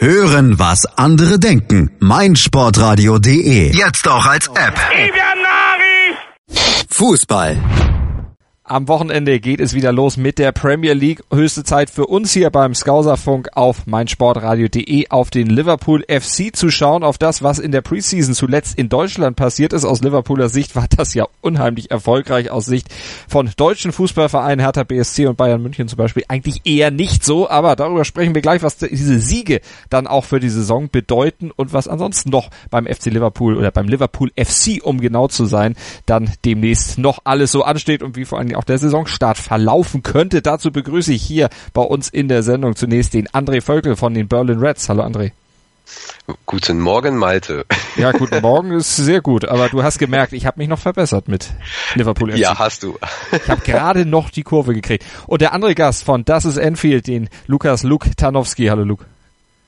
Hören, was andere denken. meinsportradio.de. Jetzt auch als App. Fußball. Am Wochenende geht es wieder los mit der Premier League. Höchste Zeit für uns hier beim Skauserfunk auf meinsportradio.de auf den Liverpool FC zu schauen, auf das, was in der Preseason zuletzt in Deutschland passiert ist. Aus Liverpooler Sicht war das ja unheimlich erfolgreich. Aus Sicht von deutschen Fußballvereinen Hertha BSC und Bayern München zum Beispiel eigentlich eher nicht so. Aber darüber sprechen wir gleich, was diese Siege dann auch für die Saison bedeuten und was ansonsten noch beim FC Liverpool oder beim Liverpool FC, um genau zu sein, dann demnächst noch alles so ansteht und wie vor allem auch der Saisonstart verlaufen könnte. Dazu begrüße ich hier bei uns in der Sendung zunächst den André Völkel von den Berlin Reds. Hallo André. Guten Morgen, Malte. Ja, guten Morgen ist sehr gut, aber du hast gemerkt, ich habe mich noch verbessert mit Liverpool FC. Ja, hast du. Ich habe gerade noch die Kurve gekriegt. Und der andere Gast von Das ist Enfield, den Lukas Luke Tanowski. Hallo Luke.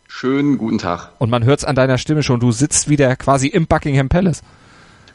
Schönen guten Tag. Und man hört es an deiner Stimme schon, du sitzt wieder quasi im Buckingham Palace.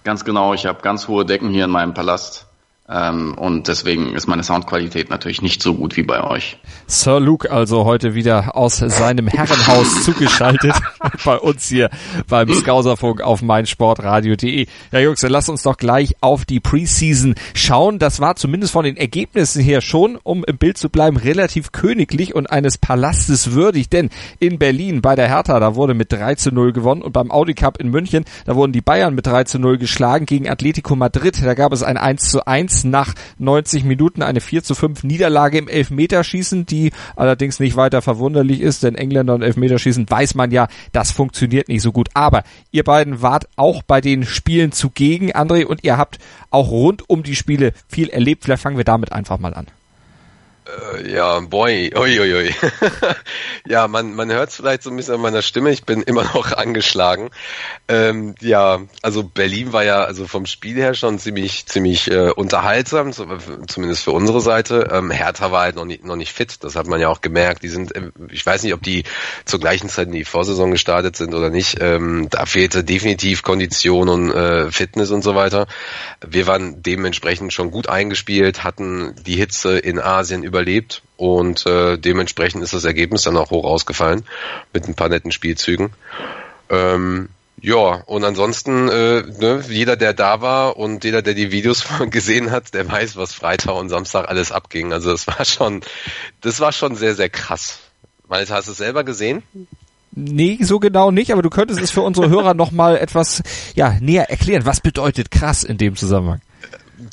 Ganz genau, ich habe ganz hohe Decken hier in meinem Palast. Ähm, und deswegen ist meine Soundqualität natürlich nicht so gut wie bei euch. Sir Luke also heute wieder aus seinem Herrenhaus zugeschaltet bei uns hier beim Skauserfunk auf meinsportradio.de. Ja Jungs, dann lasst uns doch gleich auf die Preseason schauen. Das war zumindest von den Ergebnissen her schon, um im Bild zu bleiben, relativ königlich und eines Palastes würdig. Denn in Berlin bei der Hertha, da wurde mit 3 zu 0 gewonnen und beim Audi Cup in München, da wurden die Bayern mit 3 zu 0 geschlagen gegen Atletico Madrid. Da gab es ein 1 zu 1 nach 90 Minuten eine 4 zu 5 Niederlage im Elfmeterschießen, die allerdings nicht weiter verwunderlich ist, denn Engländer und Elfmeterschießen weiß man ja, das funktioniert nicht so gut. Aber ihr beiden wart auch bei den Spielen zugegen, André, und ihr habt auch rund um die Spiele viel erlebt. Vielleicht fangen wir damit einfach mal an. Äh, ja, boy, oi, oi. ja, man, man hört es vielleicht so ein bisschen an meiner Stimme. Ich bin immer noch angeschlagen. Ähm, ja, also Berlin war ja also vom Spiel her schon ziemlich, ziemlich äh, unterhaltsam, zumindest für unsere Seite. Ähm, Hertha war halt noch nicht, noch nicht fit. Das hat man ja auch gemerkt. Die sind, äh, ich weiß nicht, ob die zur gleichen Zeit in die Vorsaison gestartet sind oder nicht. Ähm, da fehlte definitiv Kondition und äh, Fitness und so weiter. Wir waren dementsprechend schon gut eingespielt, hatten die Hitze in Asien über überlebt und äh, dementsprechend ist das Ergebnis dann auch hoch ausgefallen mit ein paar netten Spielzügen. Ähm, ja, und ansonsten, äh, ne, jeder, der da war und jeder, der die Videos gesehen hat, der weiß, was Freitag und Samstag alles abging. Also das war schon, das war schon sehr, sehr krass. Malte, hast du es selber gesehen? Nee, so genau nicht, aber du könntest es für unsere Hörer nochmal etwas ja, näher erklären. Was bedeutet krass in dem Zusammenhang?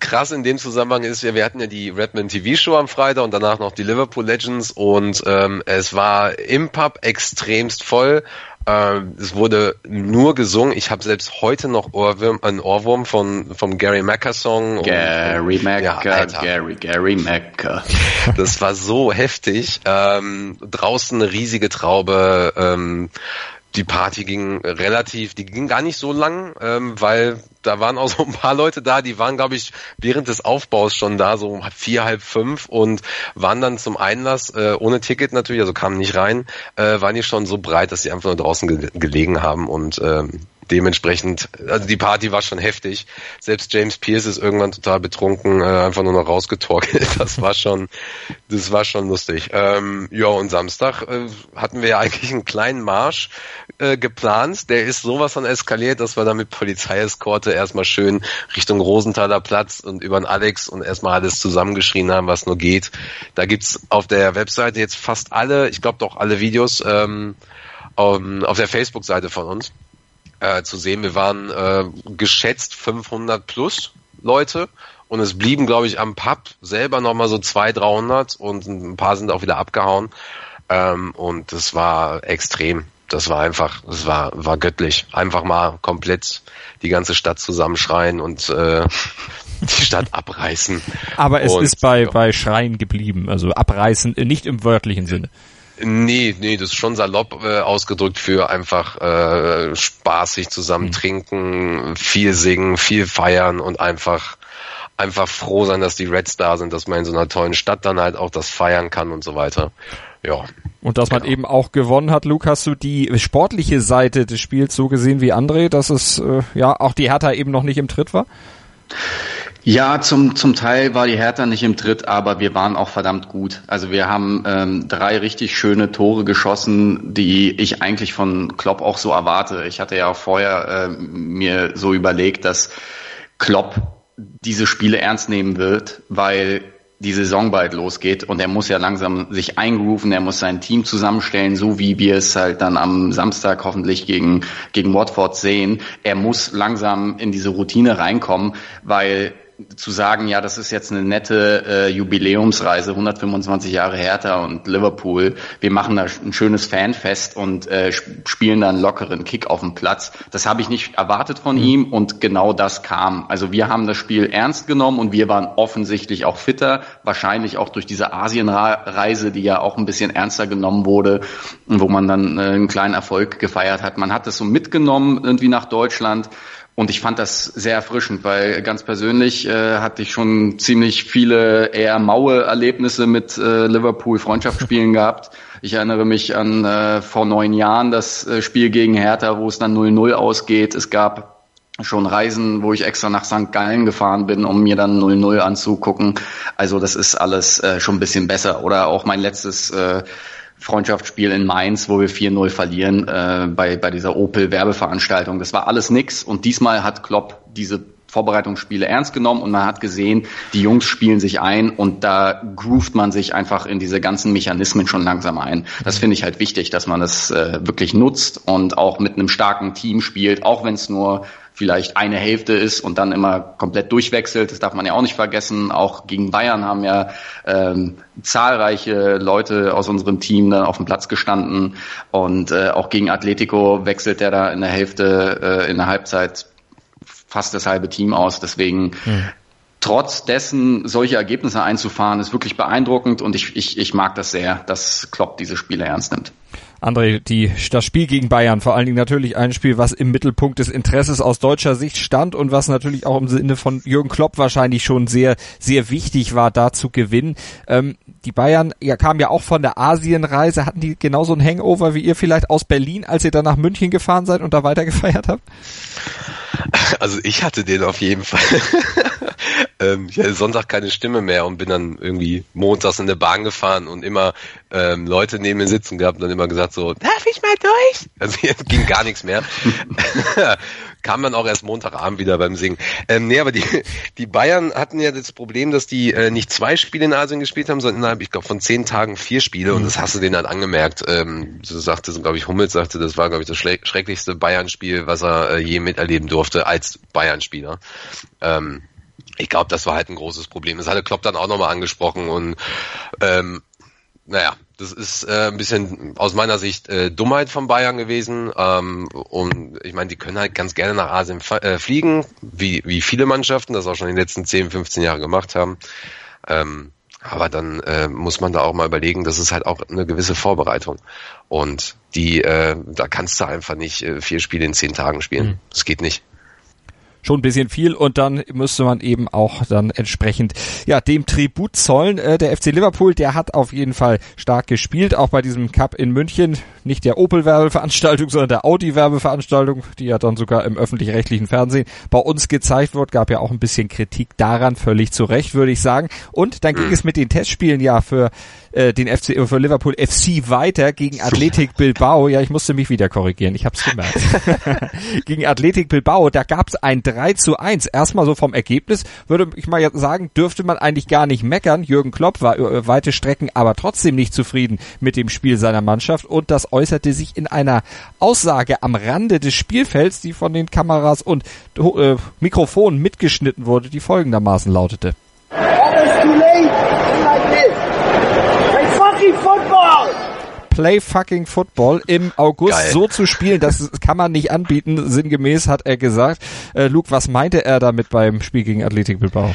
Krass in dem Zusammenhang ist ja, wir hatten ja die Redman TV Show am Freitag und danach noch die Liverpool Legends und ähm, es war im Pub extremst voll. Ähm, es wurde nur gesungen. Ich habe selbst heute noch Ohrwurm, einen Ohrwurm von vom Gary Macker Song. Gary Macker, ja, Gary, Gary Macker. Das war so heftig. Ähm, draußen eine riesige Traube. Ähm, die Party ging relativ, die ging gar nicht so lang, ähm, weil da waren auch so ein paar Leute da, die waren, glaube ich, während des Aufbaus schon da, so vier, halb fünf und waren dann zum Einlass, äh, ohne Ticket natürlich, also kamen nicht rein, äh, waren die schon so breit, dass sie einfach nur draußen ge gelegen haben und ähm, dementsprechend, also die Party war schon heftig. Selbst James Pierce ist irgendwann total betrunken, äh, einfach nur noch rausgetorkelt. Das war schon, das war schon lustig. Ähm, ja, und Samstag äh, hatten wir ja eigentlich einen kleinen Marsch äh, geplant. Der ist sowas von eskaliert, dass wir dann mit Polizeieskorte erstmal schön Richtung Rosenthaler Platz und über den Alex und erstmal alles zusammengeschrien haben, was nur geht. Da gibt's auf der Webseite jetzt fast alle, ich glaube doch alle Videos ähm, auf der Facebook-Seite von uns äh, zu sehen. Wir waren äh, geschätzt 500 plus Leute und es blieben, glaube ich, am Pub selber nochmal so 200, 300 und ein paar sind auch wieder abgehauen. Ähm, und das war extrem. Das war einfach, das war, war göttlich. Einfach mal komplett die ganze Stadt zusammenschreien und äh, die Stadt abreißen. Aber es und, ist bei, ja. bei Schreien geblieben, also abreißen, nicht im wörtlichen Sinne. Nee, nee, das ist schon salopp äh, ausgedrückt für einfach äh, spaßig zusammen mhm. trinken, viel singen, viel feiern und einfach einfach froh sein, dass die Reds da sind, dass man in so einer tollen Stadt dann halt auch das feiern kann und so weiter. Ja. Und dass man genau. eben auch gewonnen hat, Luke, hast du die sportliche Seite des Spiels so gesehen wie André, dass es äh, ja auch die Hertha eben noch nicht im Tritt war? Ja, zum, zum Teil war die Hertha nicht im Tritt, aber wir waren auch verdammt gut. Also wir haben ähm, drei richtig schöne Tore geschossen, die ich eigentlich von Klopp auch so erwarte. Ich hatte ja auch vorher äh, mir so überlegt, dass Klopp diese Spiele ernst nehmen wird, weil die Saison bald losgeht und er muss ja langsam sich eingerufen, er muss sein Team zusammenstellen, so wie wir es halt dann am Samstag hoffentlich gegen, gegen Watford sehen. Er muss langsam in diese Routine reinkommen, weil zu sagen, ja, das ist jetzt eine nette äh, Jubiläumsreise, 125 Jahre Hertha und Liverpool, wir machen da ein schönes Fanfest und äh, spielen da einen lockeren Kick auf dem Platz. Das habe ich nicht erwartet von mhm. ihm und genau das kam. Also wir haben das Spiel ernst genommen und wir waren offensichtlich auch fitter, wahrscheinlich auch durch diese Asienreise, die ja auch ein bisschen ernster genommen wurde, wo man dann äh, einen kleinen Erfolg gefeiert hat. Man hat das so mitgenommen irgendwie nach Deutschland und ich fand das sehr erfrischend, weil ganz persönlich äh, hatte ich schon ziemlich viele eher maue Erlebnisse mit äh, Liverpool Freundschaftsspielen gehabt. Ich erinnere mich an äh, vor neun Jahren das äh, Spiel gegen Hertha, wo es dann 0-0 ausgeht. Es gab schon Reisen, wo ich extra nach St. Gallen gefahren bin, um mir dann 0-0 anzugucken. Also das ist alles äh, schon ein bisschen besser. Oder auch mein letztes äh, Freundschaftsspiel in Mainz, wo wir 4-0 verlieren äh, bei, bei dieser Opel-Werbeveranstaltung. Das war alles nix und diesmal hat Klopp diese Vorbereitungsspiele ernst genommen und man hat gesehen, die Jungs spielen sich ein und da groovt man sich einfach in diese ganzen Mechanismen schon langsam ein. Das finde ich halt wichtig, dass man das äh, wirklich nutzt und auch mit einem starken Team spielt, auch wenn es nur vielleicht eine Hälfte ist und dann immer komplett durchwechselt. Das darf man ja auch nicht vergessen. Auch gegen Bayern haben ja ähm, zahlreiche Leute aus unserem Team dann auf dem Platz gestanden und äh, auch gegen Atletico wechselt er da in der Hälfte, äh, in der Halbzeit fast das halbe Team aus. Deswegen hm trotz dessen solche Ergebnisse einzufahren, ist wirklich beeindruckend und ich, ich, ich mag das sehr, dass Klopp diese Spiele ernst nimmt. André, die, das Spiel gegen Bayern, vor allen Dingen natürlich ein Spiel, was im Mittelpunkt des Interesses aus deutscher Sicht stand und was natürlich auch im Sinne von Jürgen Klopp wahrscheinlich schon sehr, sehr wichtig war, da zu gewinnen. Ähm, die Bayern ja, kamen ja auch von der Asienreise. Hatten die genauso ein Hangover wie ihr vielleicht aus Berlin, als ihr dann nach München gefahren seid und da weitergefeiert habt? Also ich hatte den auf jeden Fall. ähm, ich hatte Sonntag keine Stimme mehr und bin dann irgendwie montags in der Bahn gefahren und immer ähm, Leute neben mir sitzen gehabt und dann immer gesagt so, darf ich mal durch? Also jetzt ging gar nichts mehr. Kam dann auch erst Montagabend wieder beim Singen. Ähm, nee, aber die, die Bayern hatten ja das Problem, dass die äh, nicht zwei Spiele in Asien gespielt haben, sondern innerhalb, ich glaube, von zehn Tagen vier Spiele mhm. und das hast du denen dann angemerkt. Ähm, so sagte, so, glaube ich, Hummels sagte, das war, glaube ich, das schrecklichste Bayern-Spiel, was er äh, je miterleben durfte als Bayern-Spieler. Ähm, ich glaube, das war halt ein großes Problem. Das hatte Klopp dann auch nochmal angesprochen und ähm, naja, das ist äh, ein bisschen aus meiner Sicht äh, Dummheit von Bayern gewesen. Ähm, und ich meine, die können halt ganz gerne nach Asien äh, fliegen, wie, wie viele Mannschaften das auch schon in den letzten 10, 15 Jahren gemacht haben. Ähm, aber dann äh, muss man da auch mal überlegen, das ist halt auch eine gewisse Vorbereitung. Und die, äh, da kannst du einfach nicht äh, vier Spiele in zehn Tagen spielen. Mhm. Das geht nicht schon ein bisschen viel und dann müsste man eben auch dann entsprechend ja dem Tribut zollen. Äh, der FC Liverpool, der hat auf jeden Fall stark gespielt, auch bei diesem Cup in München. Nicht der Opel-Werbeveranstaltung, sondern der Audi-Werbeveranstaltung, die ja dann sogar im öffentlich-rechtlichen Fernsehen bei uns gezeigt wird. Gab ja auch ein bisschen Kritik daran, völlig zu Recht, würde ich sagen. Und dann ging es mit den Testspielen ja für äh, den FC äh, für Liverpool FC weiter gegen Athletic Bilbao. Ja, ich musste mich wieder korrigieren, ich habe es gemerkt. gegen Athletic Bilbao, da gab es ein 3 zu 1. Erstmal so vom Ergebnis würde ich mal sagen, dürfte man eigentlich gar nicht meckern. Jürgen Klopp war äh, weite Strecken aber trotzdem nicht zufrieden mit dem Spiel seiner Mannschaft und das äußerte sich in einer Aussage am Rande des Spielfelds, die von den Kameras und äh, Mikrofonen mitgeschnitten wurde, die folgendermaßen lautete. Play fucking Football im August Geil. so zu spielen, das kann man nicht anbieten. Sinngemäß hat er gesagt. Äh, Luke, was meinte er damit beim Spiel gegen Athletik Bilbao?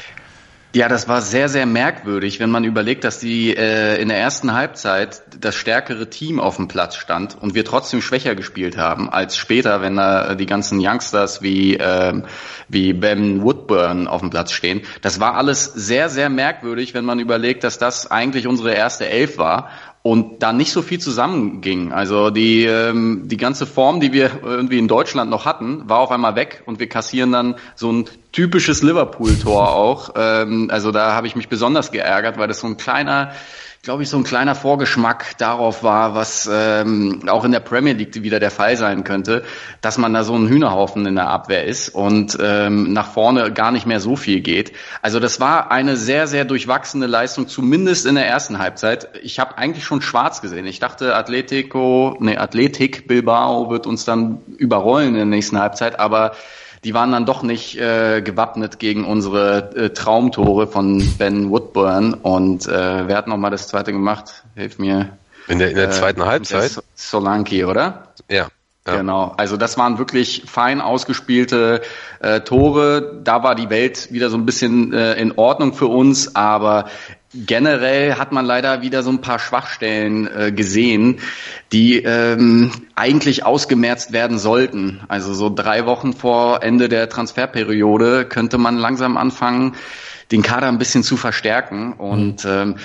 Ja, das war sehr, sehr merkwürdig, wenn man überlegt, dass die äh, in der ersten Halbzeit das stärkere Team auf dem Platz stand und wir trotzdem schwächer gespielt haben als später, wenn da die ganzen Youngsters wie ähm, wie Ben Woodburn auf dem Platz stehen. Das war alles sehr, sehr merkwürdig, wenn man überlegt, dass das eigentlich unsere erste Elf war und da nicht so viel zusammenging. Also die, ähm, die ganze Form, die wir irgendwie in Deutschland noch hatten, war auf einmal weg und wir kassieren dann so ein typisches Liverpool-Tor auch. Ähm, also da habe ich mich besonders geärgert, weil das so ein kleiner glaube ich, so ein kleiner Vorgeschmack darauf war, was ähm, auch in der Premier League wieder der Fall sein könnte, dass man da so ein Hühnerhaufen in der Abwehr ist und ähm, nach vorne gar nicht mehr so viel geht. Also das war eine sehr, sehr durchwachsene Leistung, zumindest in der ersten Halbzeit. Ich habe eigentlich schon schwarz gesehen. Ich dachte, Atletico, nee, Athletik Bilbao wird uns dann überrollen in der nächsten Halbzeit, aber die waren dann doch nicht äh, gewappnet gegen unsere äh, Traumtore von Ben Woodburn. Und äh, wer hat nochmal das zweite gemacht? Hilf mir. In der, in der äh, zweiten Halbzeit? So Solanki, oder? Ja. Ja. Genau, also das waren wirklich fein ausgespielte äh, Tore. Da war die Welt wieder so ein bisschen äh, in Ordnung für uns, aber generell hat man leider wieder so ein paar Schwachstellen äh, gesehen, die ähm, eigentlich ausgemerzt werden sollten. Also so drei Wochen vor Ende der Transferperiode könnte man langsam anfangen, den Kader ein bisschen zu verstärken. Und mhm. ähm,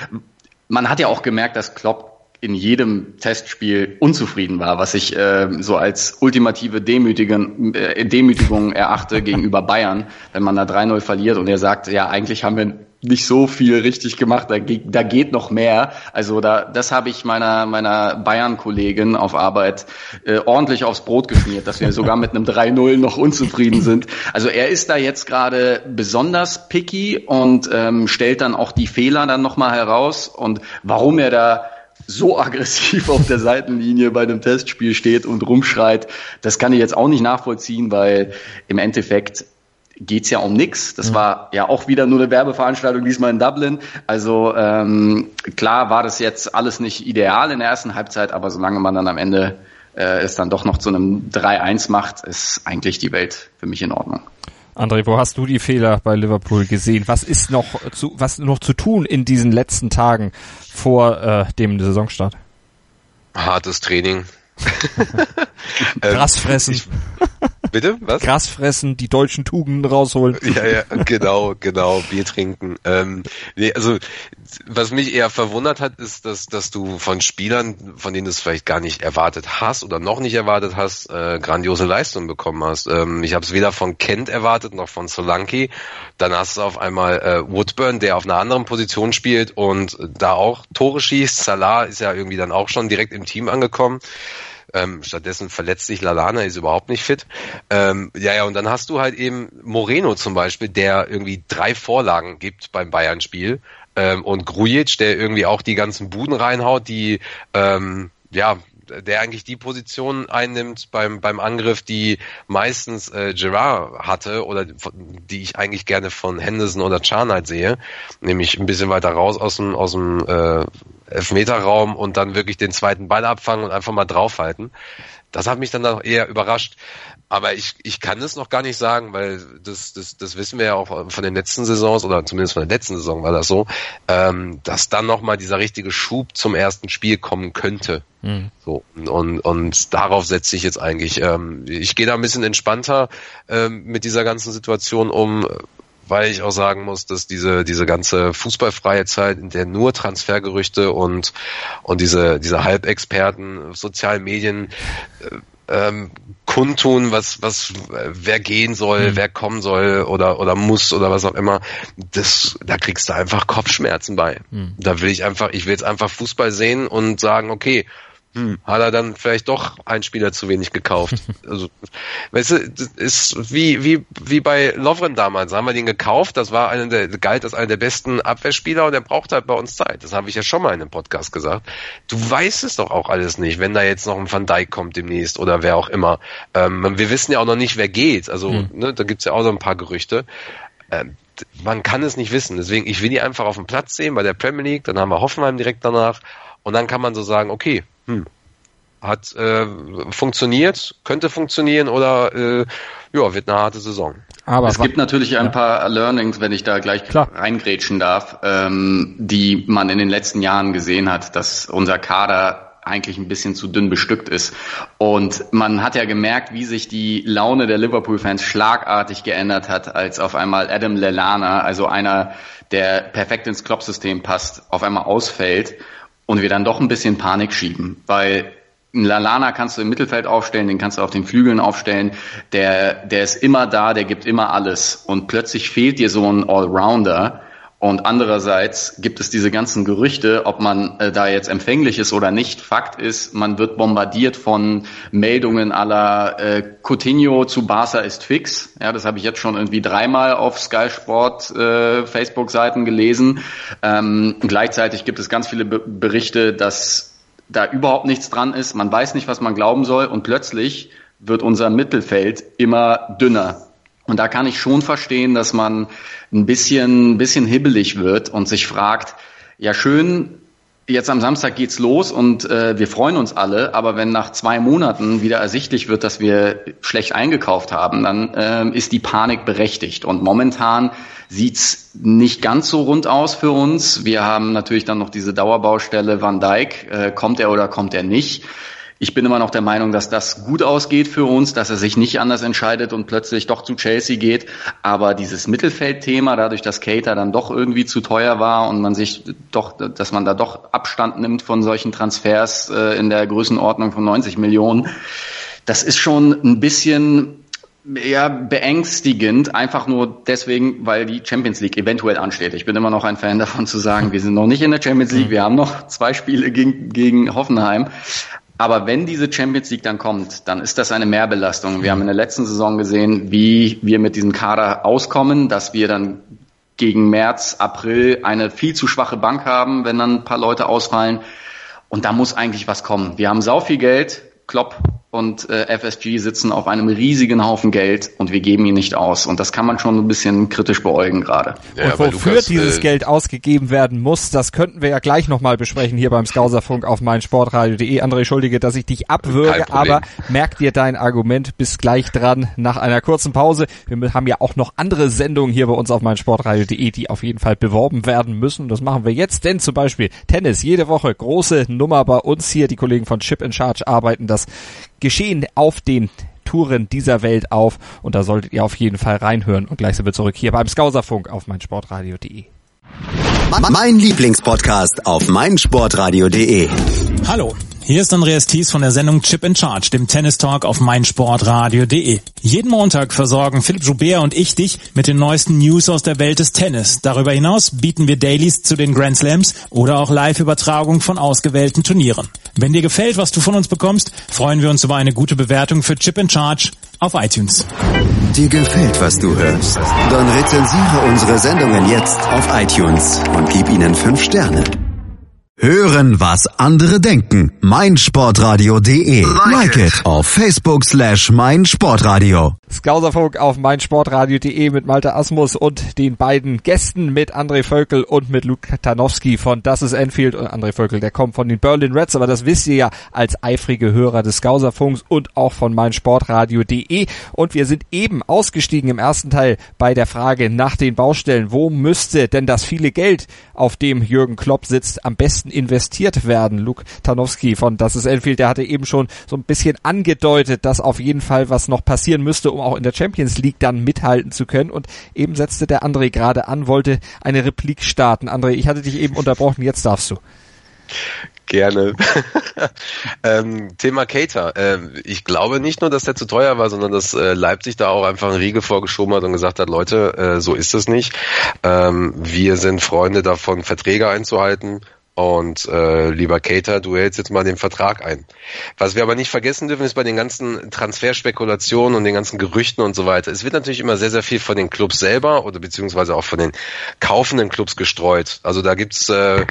man hat ja auch gemerkt, dass Klopp in jedem Testspiel unzufrieden war, was ich äh, so als ultimative Demütigung, äh, Demütigung erachte gegenüber Bayern, wenn man da 3-0 verliert und er sagt, ja, eigentlich haben wir nicht so viel richtig gemacht, da, da geht noch mehr. Also da, das habe ich meiner, meiner Bayern-Kollegin auf Arbeit äh, ordentlich aufs Brot geschmiert, dass wir sogar mit einem 3-0 noch unzufrieden sind. Also er ist da jetzt gerade besonders picky und ähm, stellt dann auch die Fehler dann nochmal heraus und warum er da so aggressiv auf der Seitenlinie bei einem Testspiel steht und rumschreit, das kann ich jetzt auch nicht nachvollziehen, weil im Endeffekt geht's ja um nix. Das mhm. war ja auch wieder nur eine Werbeveranstaltung, diesmal in Dublin. Also ähm, klar war das jetzt alles nicht ideal in der ersten Halbzeit, aber solange man dann am Ende äh, es dann doch noch zu einem 3-1 macht, ist eigentlich die Welt für mich in Ordnung. André, wo hast du die Fehler bei Liverpool gesehen? Was ist noch zu, was noch zu tun in diesen letzten Tagen vor äh, dem Saisonstart? Hartes Training. Gras fressen. Ich, Bitte? Was? Gras fressen, die deutschen Tugenden rausholen. Ja, ja, genau, genau, Bier trinken. Ähm, nee, also was mich eher verwundert hat, ist, dass, dass du von Spielern, von denen du es vielleicht gar nicht erwartet hast oder noch nicht erwartet hast, äh, grandiose Leistungen bekommen hast. Ähm, ich habe es weder von Kent erwartet noch von Solanki. Dann hast du auf einmal äh, Woodburn, der auf einer anderen Position spielt und da auch Tore schießt. Salah ist ja irgendwie dann auch schon direkt im Team angekommen. Ähm, stattdessen verletzt sich Lalana, ist überhaupt nicht fit. Ähm, ja, ja, und dann hast du halt eben Moreno zum Beispiel, der irgendwie drei Vorlagen gibt beim Bayern-Spiel. Ähm, und Grujic, der irgendwie auch die ganzen Buden reinhaut, die ähm, ja der eigentlich die Position einnimmt beim, beim Angriff, die meistens äh, Gerard hatte oder die ich eigentlich gerne von Henderson oder Charnight sehe, nämlich ein bisschen weiter raus aus dem, aus dem äh, Elfmeterraum und dann wirklich den zweiten Ball abfangen und einfach mal draufhalten. Das hat mich dann auch eher überrascht. Aber ich, ich kann es noch gar nicht sagen, weil das, das, das wissen wir ja auch von den letzten Saisons oder zumindest von der letzten Saison war das so, ähm, dass dann nochmal dieser richtige Schub zum ersten Spiel kommen könnte. Mhm. So, und, und darauf setze ich jetzt eigentlich. Ähm, ich gehe da ein bisschen entspannter ähm, mit dieser ganzen Situation um, weil ich auch sagen muss, dass diese diese ganze fußballfreie Zeit, in der nur Transfergerüchte und und diese diese Halbexperten, sozialen Medien äh, ähm, kundtun, was was wer gehen soll, mhm. wer kommen soll oder oder muss oder was auch immer, das da kriegst du einfach Kopfschmerzen bei. Mhm. Da will ich einfach, ich will jetzt einfach Fußball sehen und sagen, okay, hm, hat er dann vielleicht doch einen Spieler zu wenig gekauft. Also, weißt du, ist wie, wie, wie bei Lovren damals. Haben wir den gekauft, das war einer der, galt als einer der besten Abwehrspieler und er braucht halt bei uns Zeit. Das habe ich ja schon mal in einem Podcast gesagt. Du weißt es doch auch alles nicht, wenn da jetzt noch ein Van Dijk kommt demnächst oder wer auch immer. Ähm, wir wissen ja auch noch nicht, wer geht. Also, hm. ne, da gibt's ja auch so ein paar Gerüchte. Ähm, man kann es nicht wissen. Deswegen, ich will die einfach auf dem Platz sehen bei der Premier League, dann haben wir Hoffenheim direkt danach und dann kann man so sagen, okay, hm, hat äh, funktioniert, könnte funktionieren oder äh, ja, wird eine harte Saison. Aber es gibt natürlich ein paar Learnings, wenn ich da gleich Klar. reingrätschen darf, ähm, die man in den letzten Jahren gesehen hat, dass unser Kader eigentlich ein bisschen zu dünn bestückt ist. Und man hat ja gemerkt, wie sich die Laune der Liverpool-Fans schlagartig geändert hat, als auf einmal Adam Lelana, also einer, der perfekt ins Klopp-System passt, auf einmal ausfällt und wir dann doch ein bisschen Panik schieben, weil einen Lalana kannst du im Mittelfeld aufstellen, den kannst du auf den Flügeln aufstellen. Der, der ist immer da, der gibt immer alles. Und plötzlich fehlt dir so ein Allrounder. Und andererseits gibt es diese ganzen Gerüchte, ob man äh, da jetzt empfänglich ist oder nicht. Fakt ist, man wird bombardiert von Meldungen aller äh, Coutinho zu Barca ist fix. Ja, das habe ich jetzt schon irgendwie dreimal auf Sky Sport äh, Facebook-Seiten gelesen. Ähm, gleichzeitig gibt es ganz viele Be Berichte, dass da überhaupt nichts dran ist, man weiß nicht, was man glauben soll und plötzlich wird unser Mittelfeld immer dünner. Und da kann ich schon verstehen, dass man ein bisschen, ein bisschen hibbelig wird und sich fragt, ja schön, jetzt am Samstag geht's los und äh, wir freuen uns alle, aber wenn nach zwei Monaten wieder ersichtlich wird, dass wir schlecht eingekauft haben, dann äh, ist die Panik berechtigt. Und momentan sieht's nicht ganz so rund aus für uns. Wir haben natürlich dann noch diese Dauerbaustelle Van Dijk. Äh, kommt er oder kommt er nicht? Ich bin immer noch der Meinung, dass das gut ausgeht für uns, dass er sich nicht anders entscheidet und plötzlich doch zu Chelsea geht. Aber dieses Mittelfeldthema, dadurch, dass Cater dann doch irgendwie zu teuer war und man sich doch, dass man da doch Abstand nimmt von solchen Transfers äh, in der Größenordnung von 90 Millionen, das ist schon ein bisschen ja, beängstigend, einfach nur deswegen, weil die Champions League eventuell ansteht. Ich bin immer noch ein Fan davon zu sagen, wir sind noch nicht in der Champions League, wir haben noch zwei Spiele gegen, gegen Hoffenheim. Aber wenn diese Champions League dann kommt, dann ist das eine Mehrbelastung. Wir haben in der letzten Saison gesehen, wie wir mit diesem Kader auskommen, dass wir dann gegen März, April eine viel zu schwache Bank haben, wenn dann ein paar Leute ausfallen. Und da muss eigentlich was kommen. Wir haben sau viel Geld. Klopp und äh, FSG sitzen auf einem riesigen Haufen Geld und wir geben ihn nicht aus. Und das kann man schon ein bisschen kritisch beäugen gerade. Ja, und wofür Lukas, dieses äh, Geld ausgegeben werden muss, das könnten wir ja gleich nochmal besprechen hier beim Skauserfunk auf meinsportradio.de. André, schuldige, dass ich dich abwürge, aber merk dir dein Argument, bis gleich dran nach einer kurzen Pause. Wir haben ja auch noch andere Sendungen hier bei uns auf meinsportradio.de, die auf jeden Fall beworben werden müssen. Das machen wir jetzt, denn zum Beispiel Tennis, jede Woche große Nummer bei uns hier. Die Kollegen von Chip in Charge arbeiten das Geschehen auf den Touren dieser Welt auf und da solltet ihr auf jeden Fall reinhören und gleich sind wir zurück hier beim Skauserfunk auf meinsportradio.de. Mein Lieblingspodcast auf meinsportradio.de. Hallo. Hier ist Andreas Thies von der Sendung Chip in Charge, dem Tennis Talk auf meinsportradio.de. Jeden Montag versorgen Philipp Joubert und ich dich mit den neuesten News aus der Welt des Tennis. Darüber hinaus bieten wir Dailies zu den Grand Slams oder auch Live-Übertragung von ausgewählten Turnieren. Wenn dir gefällt, was du von uns bekommst, freuen wir uns über eine gute Bewertung für Chip in Charge auf iTunes. Dir gefällt, was du hörst? Dann rezensiere unsere Sendungen jetzt auf iTunes und gib ihnen fünf Sterne. Hören, was andere denken. meinsportradio.de. Like it auf Facebook slash meinsportradio. Skauserfunk auf meinsportradio.de mit Malte Asmus und den beiden Gästen mit André Völkel und mit Luke Tanowski von Das ist Enfield und André Völkel, der kommt von den Berlin Reds, aber das wisst ihr ja als eifrige Hörer des Skauserfunks und auch von meinsportradio.de und wir sind eben ausgestiegen im ersten Teil bei der Frage nach den Baustellen. Wo müsste denn das viele Geld, auf dem Jürgen Klopp sitzt, am besten investiert werden? Luke Tanowski von Das ist Enfield, der hatte eben schon so ein bisschen angedeutet, dass auf jeden Fall was noch passieren müsste, um auch in der Champions League dann mithalten zu können. Und eben setzte der André gerade an, wollte eine Replik starten. André, ich hatte dich eben unterbrochen, jetzt darfst du. Gerne. ähm, Thema Cater. Ähm, ich glaube nicht nur, dass der zu teuer war, sondern dass äh, Leipzig da auch einfach einen Riegel vorgeschoben hat und gesagt hat, Leute, äh, so ist es nicht. Ähm, wir sind Freunde davon, Verträge einzuhalten. Und äh, lieber Cater, du hältst jetzt mal den Vertrag ein. Was wir aber nicht vergessen dürfen, ist bei den ganzen Transferspekulationen und den ganzen Gerüchten und so weiter. Es wird natürlich immer sehr, sehr viel von den Clubs selber oder beziehungsweise auch von den kaufenden Clubs gestreut. Also da gibt's äh,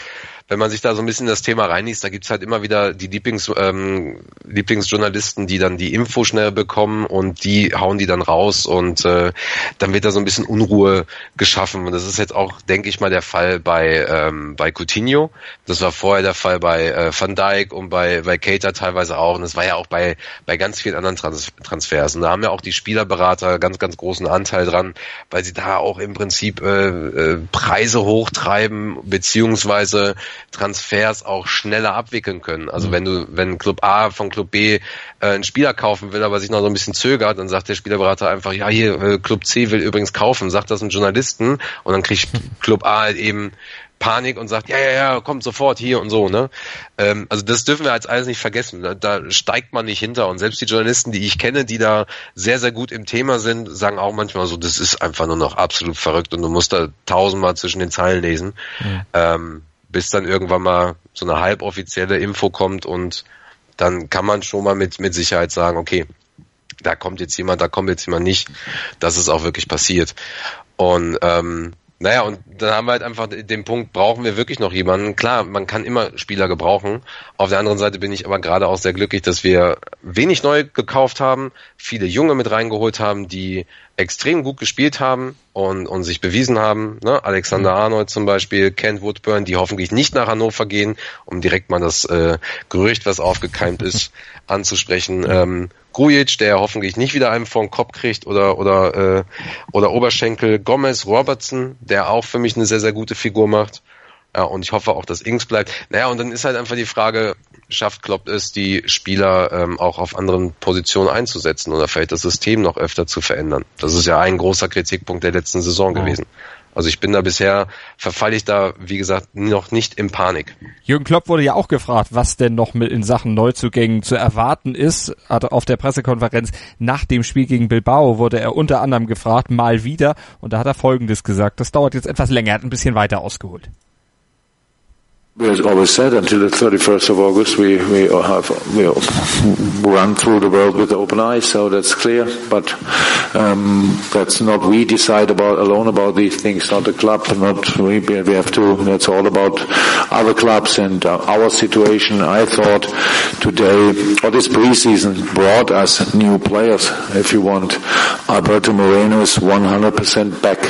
wenn man sich da so ein bisschen das Thema reinliest, da gibt's halt immer wieder die Lieblings, ähm, Lieblingsjournalisten, die dann die Info schnell bekommen und die hauen die dann raus und äh, dann wird da so ein bisschen Unruhe geschaffen. Und das ist jetzt auch, denke ich mal, der Fall bei, ähm, bei Coutinho. Das war vorher der Fall bei äh, Van Dijk und bei, bei Cater teilweise auch. Und das war ja auch bei, bei ganz vielen anderen Trans Transfers. Und da haben ja auch die Spielerberater ganz, ganz großen Anteil dran, weil sie da auch im Prinzip äh, äh, Preise hochtreiben, beziehungsweise Transfers auch schneller abwickeln können. Also mhm. wenn du, wenn Club A von Club B äh, einen Spieler kaufen will, aber sich noch so ein bisschen zögert, dann sagt der Spielerberater einfach, ja hier, äh, Club C will übrigens kaufen, sagt das einem Journalisten und dann kriegt Club A halt eben Panik und sagt, ja, ja, ja, kommt sofort hier und so, ne? Ähm, also das dürfen wir als alles nicht vergessen. Da, da steigt man nicht hinter. Und selbst die Journalisten, die ich kenne, die da sehr, sehr gut im Thema sind, sagen auch manchmal so, das ist einfach nur noch absolut verrückt und du musst da tausendmal zwischen den Zeilen lesen. Mhm. Ähm, bis dann irgendwann mal so eine halboffizielle Info kommt und dann kann man schon mal mit, mit Sicherheit sagen, okay, da kommt jetzt jemand, da kommt jetzt jemand nicht, dass es auch wirklich passiert. Und ähm, naja, und dann haben wir halt einfach den Punkt, brauchen wir wirklich noch jemanden? Klar, man kann immer Spieler gebrauchen. Auf der anderen Seite bin ich aber gerade auch sehr glücklich, dass wir wenig neu gekauft haben, viele Junge mit reingeholt haben, die extrem gut gespielt haben und, und sich bewiesen haben. Ne? Alexander mhm. Arnold zum Beispiel, Kent Woodburn, die hoffentlich nicht nach Hannover gehen, um direkt mal das äh, Gerücht, was aufgekeimt ist, anzusprechen. Ähm, Grujic, der hoffentlich nicht wieder einen vor den Kopf kriegt oder oder äh, oder Oberschenkel Gomez Robertson, der auch für mich eine sehr sehr gute Figur macht. Ja, und ich hoffe auch, dass Ings bleibt. Naja, und dann ist halt einfach die Frage, schafft Klopp es, die Spieler ähm, auch auf anderen Positionen einzusetzen oder vielleicht das System noch öfter zu verändern? Das ist ja ein großer Kritikpunkt der letzten Saison ja. gewesen. Also ich bin da bisher, verfalle ich da, wie gesagt, noch nicht in Panik. Jürgen Klopp wurde ja auch gefragt, was denn noch mit in Sachen Neuzugängen zu erwarten ist. Also auf der Pressekonferenz nach dem Spiel gegen Bilbao wurde er unter anderem gefragt, mal wieder. Und da hat er Folgendes gesagt. Das dauert jetzt etwas länger, er hat ein bisschen weiter ausgeholt. We always said until the 31st of August we, we have we run through the world with open eyes, so that's clear. But um, that's not we decide about alone about these things, not the club, not we. We have to. That's all about other clubs and uh, our situation. I thought today or this preseason brought us new players. If you want, Alberto Moreno is 100% back,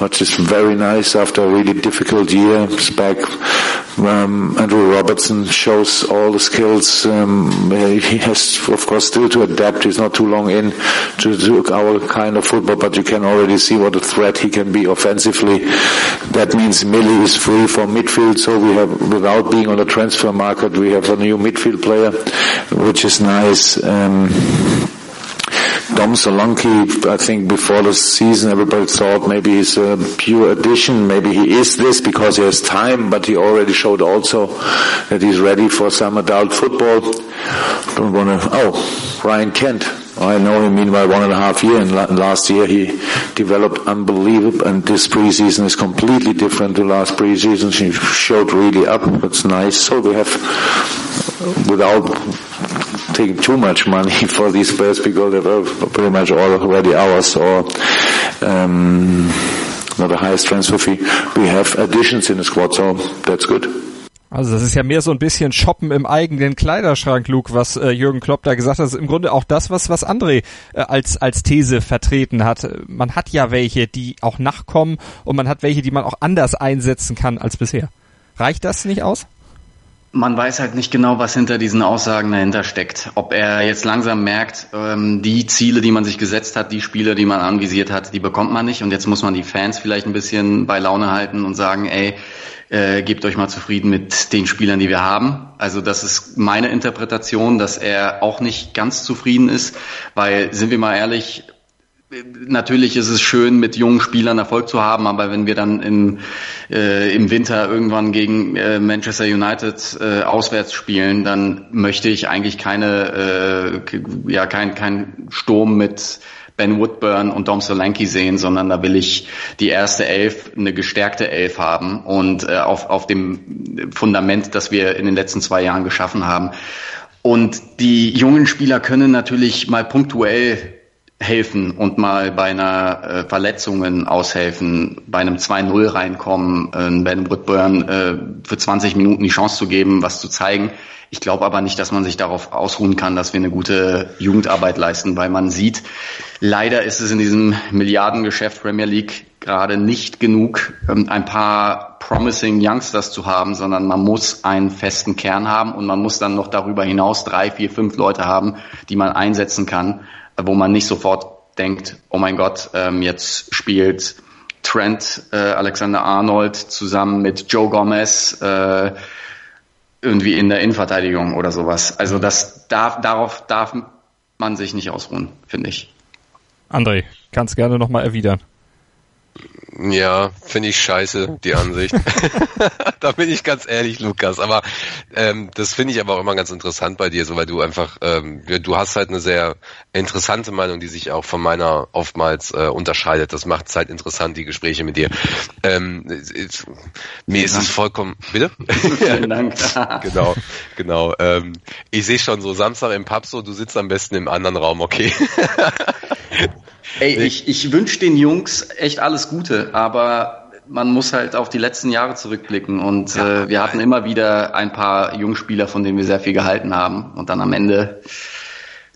which is very nice after a really difficult year. He's back um, Andrew Robertson shows all the skills. Um, he has, of course, still to adapt. He's not too long in to, to our kind of football, but you can already see what a threat he can be offensively. That means Millie is free for midfield, so we have, without being on the transfer market, we have a new midfield player, which is nice. Um, Dom Solanke, I think before the season everybody thought maybe he's a pure addition, maybe he is this because he has time, but he already showed also that he's ready for some adult football. Don't wanna, oh, Ryan Kent. I know him meanwhile one and a half year and last year he developed unbelievable and this preseason is completely different to last preseason. He showed really up. It's nice. So we have, without taking too much money for these players because they were pretty much already ours or um, not the highest transfer fee. We have additions in the squad, so that's good. Also das ist ja mehr so ein bisschen Shoppen im eigenen Kleiderschrank, Luke, was äh, Jürgen Klopp da gesagt hat. Das ist im Grunde auch das, was was André äh, als als These vertreten hat. Man hat ja welche, die auch nachkommen und man hat welche, die man auch anders einsetzen kann als bisher. Reicht das nicht aus? Man weiß halt nicht genau, was hinter diesen Aussagen dahinter steckt. Ob er jetzt langsam merkt, ähm, die Ziele, die man sich gesetzt hat, die Spiele, die man anvisiert hat, die bekommt man nicht. Und jetzt muss man die Fans vielleicht ein bisschen bei Laune halten und sagen, ey, äh, gebt euch mal zufrieden mit den Spielern, die wir haben. Also das ist meine Interpretation, dass er auch nicht ganz zufrieden ist, weil, sind wir mal ehrlich, Natürlich ist es schön, mit jungen Spielern Erfolg zu haben, aber wenn wir dann im, äh, im Winter irgendwann gegen äh, Manchester United äh, auswärts spielen, dann möchte ich eigentlich keine, äh, ja, kein, kein Sturm mit Ben Woodburn und Dom Solanke sehen, sondern da will ich die erste Elf, eine gestärkte Elf haben und äh, auf, auf dem Fundament, das wir in den letzten zwei Jahren geschaffen haben. Und die jungen Spieler können natürlich mal punktuell helfen und mal bei einer äh, Verletzungen aushelfen, bei einem 2-0 reinkommen, äh, Ben Woodburn äh, für 20 Minuten die Chance zu geben, was zu zeigen. Ich glaube aber nicht, dass man sich darauf ausruhen kann, dass wir eine gute Jugendarbeit leisten, weil man sieht, leider ist es in diesem Milliardengeschäft Premier League gerade nicht genug, ähm, ein paar promising Youngsters zu haben, sondern man muss einen festen Kern haben und man muss dann noch darüber hinaus drei, vier, fünf Leute haben, die man einsetzen kann wo man nicht sofort denkt, oh mein Gott, ähm, jetzt spielt Trent äh, Alexander Arnold zusammen mit Joe Gomez äh, irgendwie in der Innenverteidigung oder sowas. Also das darf, darauf darf man sich nicht ausruhen, finde ich. André, kannst gerne nochmal erwidern. Ja, finde ich scheiße, die Ansicht. da bin ich ganz ehrlich, Lukas. Aber ähm, das finde ich aber auch immer ganz interessant bei dir, so weil du einfach, ähm, du hast halt eine sehr interessante Meinung, die sich auch von meiner oftmals äh, unterscheidet. Das macht es halt interessant, die Gespräche mit dir. Ähm, es, mir ist es vollkommen. Bitte? Vielen Dank. genau, genau. Ähm, ich sehe schon so Samstag im Pub so, du sitzt am besten im anderen Raum, okay. Ey, ich, ich wünsche den Jungs echt alles Gute, aber man muss halt auf die letzten Jahre zurückblicken und ja, äh, wir hatten immer wieder ein paar Jungspieler, von denen wir sehr viel gehalten haben und dann am Ende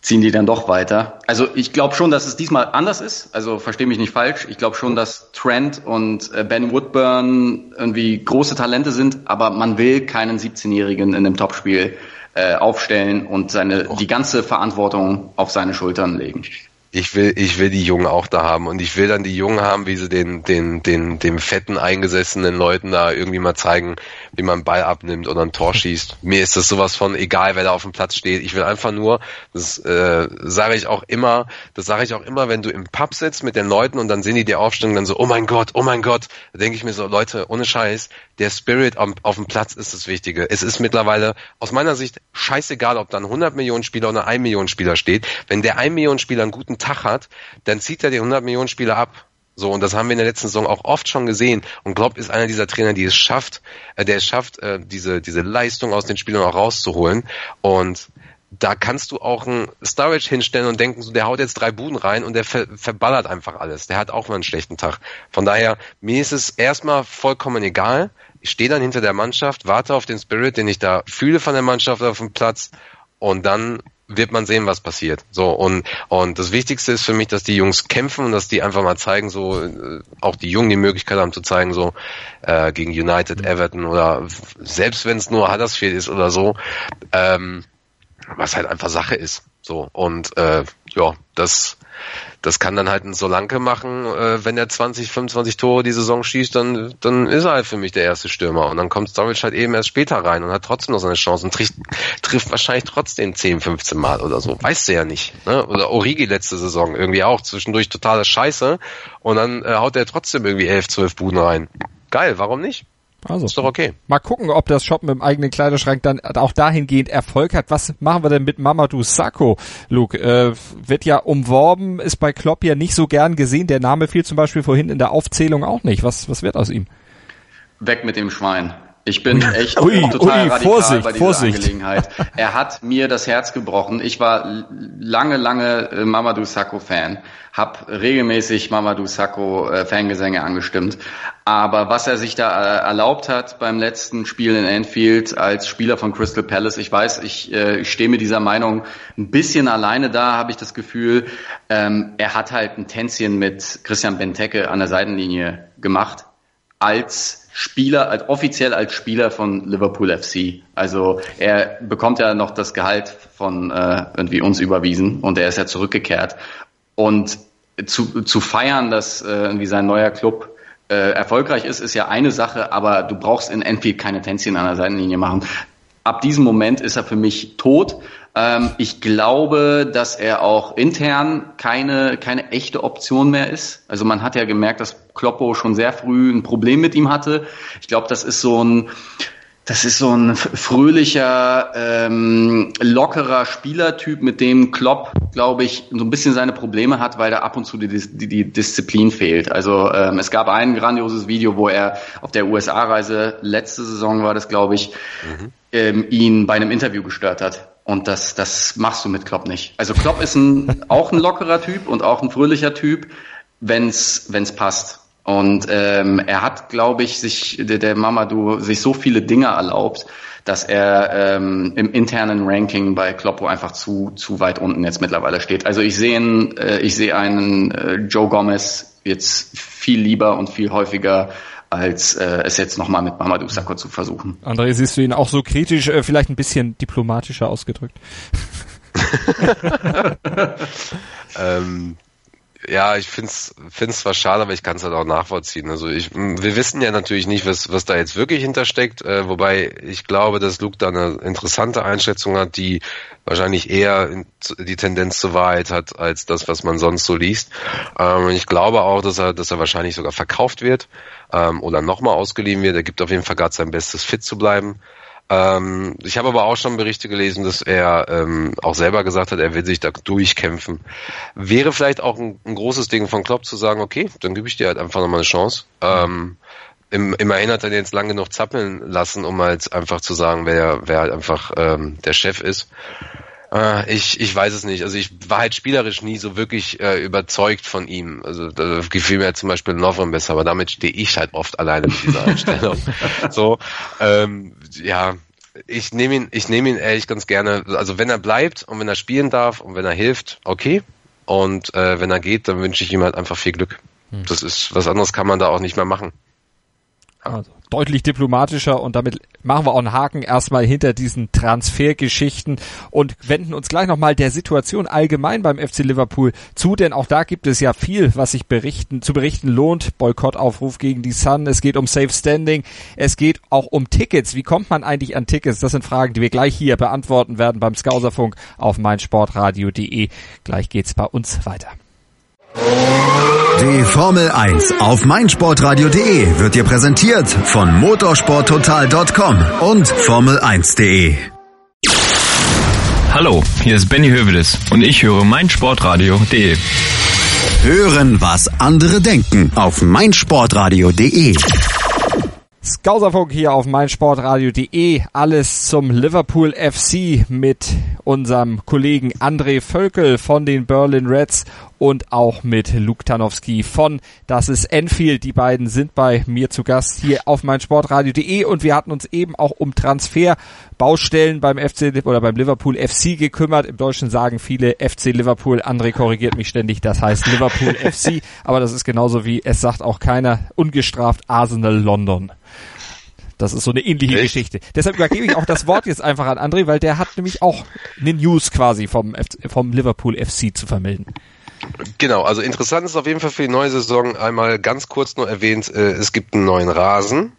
ziehen die dann doch weiter. Also ich glaube schon, dass es diesmal anders ist. Also verstehe mich nicht falsch. Ich glaube schon, dass Trent und äh, Ben Woodburn irgendwie große Talente sind, aber man will keinen 17-Jährigen in einem Topspiel äh, aufstellen und seine die ganze Verantwortung auf seine Schultern legen ich will, ich will die Jungen auch da haben. Und ich will dann die Jungen haben, wie sie den, den, den, dem fetten eingesessenen Leuten da irgendwie mal zeigen, wie man einen Ball abnimmt oder ein Tor schießt. Mir ist das sowas von egal, wer da auf dem Platz steht. Ich will einfach nur, das äh, sage ich auch immer, das sage ich auch immer, wenn du im Pub sitzt mit den Leuten und dann sehen die dir aufstehen dann so, oh mein Gott, oh mein Gott, da denke ich mir so, Leute, ohne Scheiß, der Spirit auf, auf dem Platz ist das Wichtige. Es ist mittlerweile aus meiner Sicht scheißegal, ob da ein 100 Millionen Spieler oder ein Million Spieler steht. Wenn der 1 Millionen Spieler einen guten Tag hat, dann zieht er die 100 Millionen Spieler ab. So, und das haben wir in der letzten Saison auch oft schon gesehen. Und Klopp ist einer dieser Trainer, die es schafft, äh, der es schafft, äh, diese, diese Leistung aus den Spielern auch rauszuholen. Und da kannst du auch einen Storage hinstellen und denken, so, der haut jetzt drei Buden rein und der ver verballert einfach alles. Der hat auch mal einen schlechten Tag. Von daher, mir ist es erstmal vollkommen egal. Ich stehe dann hinter der Mannschaft, warte auf den Spirit, den ich da fühle von der Mannschaft auf dem Platz und dann wird man sehen, was passiert. So und und das Wichtigste ist für mich, dass die Jungs kämpfen und dass die einfach mal zeigen, so äh, auch die Jungen die Möglichkeit haben zu zeigen, so äh, gegen United, Everton oder selbst wenn es nur Huddersfield ist oder so, ähm, was halt einfach Sache ist. So und äh, ja, das das kann dann halt ein Solanke machen, äh, wenn er 20, 25 Tore die Saison schießt, dann, dann ist er halt für mich der erste Stürmer. Und dann kommt Storage halt eben erst später rein und hat trotzdem noch seine Chance und trifft, trifft wahrscheinlich trotzdem 10, 15 Mal oder so. Weißt du ja nicht. Ne? Oder Origi letzte Saison irgendwie auch zwischendurch totale Scheiße und dann äh, haut er trotzdem irgendwie 11, 12 Buden rein. Geil, warum nicht? Also, ist doch okay. Mal gucken, ob das Shoppen im eigenen Kleiderschrank dann auch dahingehend Erfolg hat. Was machen wir denn mit Mamadou Sakho, Luke? Äh, wird ja umworben, ist bei Klopp ja nicht so gern gesehen. Der Name fiel zum Beispiel vorhin in der Aufzählung auch nicht. Was, was wird aus ihm? Weg mit dem Schwein. Ich bin echt ui, total ui, radikal Vorsicht, bei dieser Vorsicht. Angelegenheit. Er hat mir das Herz gebrochen. Ich war lange, lange äh, Mamadou Sakho Fan, hab regelmäßig Mamadou Sakho äh, Fangesänge angestimmt. Aber was er sich da äh, erlaubt hat beim letzten Spiel in Anfield als Spieler von Crystal Palace, ich weiß, ich, ich stehe mit dieser Meinung ein bisschen alleine da, habe ich das Gefühl. Ähm, er hat halt ein Tänzchen mit Christian Benteke an der Seitenlinie gemacht als Spieler, als offiziell als Spieler von Liverpool FC. Also er bekommt ja noch das Gehalt von äh, irgendwie uns überwiesen und er ist ja zurückgekehrt. Und zu, zu feiern, dass äh, irgendwie sein neuer Club äh, erfolgreich ist, ist ja eine Sache, aber du brauchst in Enfield keine Tänzchen an der Seitenlinie machen. Ab diesem Moment ist er für mich tot ähm, ich glaube, dass er auch intern keine, keine echte Option mehr ist. Also man hat ja gemerkt, dass Kloppo schon sehr früh ein Problem mit ihm hatte. Ich glaube, das ist so ein, das ist so ein fröhlicher, ähm, lockerer Spielertyp, mit dem Klopp, glaube ich, so ein bisschen seine Probleme hat, weil da ab und zu die, die, die Disziplin fehlt. Also ähm, es gab ein grandioses Video, wo er auf der USA-Reise, letzte Saison war das, glaube ich, mhm. ähm, ihn bei einem Interview gestört hat. Und das, das machst du mit Klopp nicht. Also Klopp ist ein, auch ein lockerer Typ und auch ein fröhlicher Typ, wenn's, wenn's passt. Und ähm, er hat, glaube ich, sich der, der Mamadou sich so viele Dinge erlaubt, dass er ähm, im internen Ranking bei Kloppo einfach zu zu weit unten jetzt mittlerweile steht. Also ich sehe einen, äh, ich sehe einen äh, Joe Gomez jetzt viel lieber und viel häufiger als äh, es jetzt nochmal mit Mamadou Sakho zu versuchen. André, siehst du ihn auch so kritisch, äh, vielleicht ein bisschen diplomatischer ausgedrückt? ähm, ja, ich find's find's zwar schade, aber ich kann es halt auch nachvollziehen. Also ich, wir wissen ja natürlich nicht, was was da jetzt wirklich hintersteckt, äh, wobei ich glaube, dass Luke da eine interessante Einschätzung hat, die wahrscheinlich eher in, die Tendenz zur Wahrheit hat als das, was man sonst so liest. Ähm, ich glaube auch, dass er dass er wahrscheinlich sogar verkauft wird ähm, oder nochmal ausgeliehen wird. Er gibt auf jeden Fall gerade sein Bestes, fit zu bleiben. Ähm, ich habe aber auch schon Berichte gelesen, dass er ähm, auch selber gesagt hat, er will sich da durchkämpfen. Wäre vielleicht auch ein, ein großes Ding von Klopp zu sagen, okay, dann gebe ich dir halt einfach nochmal eine Chance. Ähm, im, immerhin hat er den jetzt lange genug zappeln lassen, um halt einfach zu sagen, wer, wer halt einfach ähm, der Chef ist. Äh, ich, ich weiß es nicht. Also ich war halt spielerisch nie so wirklich äh, überzeugt von ihm. Also da gefiel mir zum Beispiel Lovren besser, aber damit stehe ich halt oft alleine mit dieser Einstellung. so, ähm, ja, ich nehme ihn, ich nehme ihn ehrlich ganz gerne. Also wenn er bleibt und wenn er spielen darf und wenn er hilft, okay. Und äh, wenn er geht, dann wünsche ich ihm halt einfach viel Glück. Hm. Das ist was anderes kann man da auch nicht mehr machen. Also deutlich diplomatischer und damit machen wir auch einen Haken erstmal hinter diesen Transfergeschichten und wenden uns gleich nochmal der Situation allgemein beim FC Liverpool zu, denn auch da gibt es ja viel, was sich berichten, zu berichten lohnt. Boykottaufruf gegen die Sun, es geht um Safe Standing, es geht auch um Tickets. Wie kommt man eigentlich an Tickets? Das sind Fragen, die wir gleich hier beantworten werden beim Skauserfunk auf meinsportradio.de. Gleich geht's bei uns weiter. Die Formel 1 auf meinsportradio.de wird dir präsentiert von motorsporttotal.com und Formel1.de. Hallo, hier ist Benny Hövedes und ich höre meinsportradio.de. Hören, was andere denken auf meinsportradio.de. Skauserfunk hier auf meinsportradio.de. Alles zum Liverpool FC mit unserem Kollegen André Völkel von den Berlin Reds und auch mit Luke Tanowski von Das ist Enfield. Die beiden sind bei mir zu Gast hier auf meinsportradio.de und wir hatten uns eben auch um Transferbaustellen beim FC oder beim Liverpool FC gekümmert. Im Deutschen sagen viele FC Liverpool. André korrigiert mich ständig. Das heißt Liverpool FC. Aber das ist genauso wie es sagt auch keiner ungestraft Arsenal London. Das ist so eine ähnliche Echt? Geschichte. Deshalb übergebe ich auch das Wort jetzt einfach an André, weil der hat nämlich auch eine News quasi vom, vom Liverpool FC zu vermelden. Genau, also interessant ist auf jeden Fall für die neue Saison einmal ganz kurz nur erwähnt, äh, es gibt einen neuen Rasen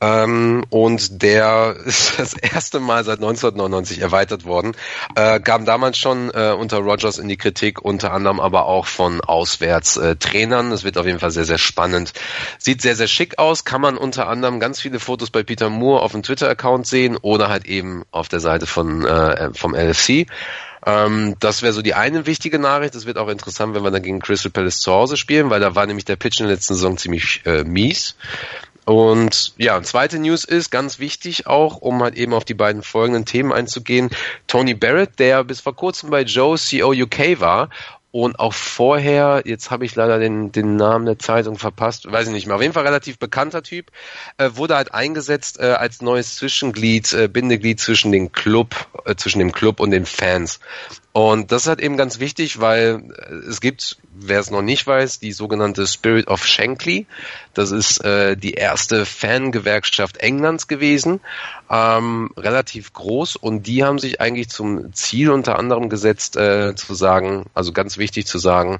ähm, und der ist das erste Mal seit 1999 erweitert worden. Äh, kam damals schon äh, unter Rogers in die Kritik, unter anderem aber auch von Auswärtstrainern. Das wird auf jeden Fall sehr, sehr spannend. Sieht sehr, sehr schick aus, kann man unter anderem ganz viele Fotos bei Peter Moore auf dem Twitter-Account sehen oder halt eben auf der Seite von äh, vom LFC. Ähm, das wäre so die eine wichtige Nachricht. Das wird auch interessant, wenn wir dann gegen Crystal Palace zu Hause spielen, weil da war nämlich der Pitch in der letzten Saison ziemlich äh, mies. Und ja, zweite News ist ganz wichtig auch, um halt eben auf die beiden folgenden Themen einzugehen. Tony Barrett, der bis vor kurzem bei Joe CO UK war und auch vorher, jetzt habe ich leider den, den Namen der Zeitung verpasst, weiß ich nicht mehr, auf jeden Fall relativ bekannter Typ, äh, wurde halt eingesetzt äh, als neues Zwischenglied, äh, Bindeglied zwischen den Club, äh, zwischen dem Club und den Fans. Und das ist halt eben ganz wichtig, weil äh, es gibt, wer es noch nicht weiß, die sogenannte Spirit of Shankly. Das ist äh, die erste Fangewerkschaft Englands gewesen, ähm, relativ groß. Und die haben sich eigentlich zum Ziel unter anderem gesetzt, äh, zu sagen, also ganz wichtig zu sagen,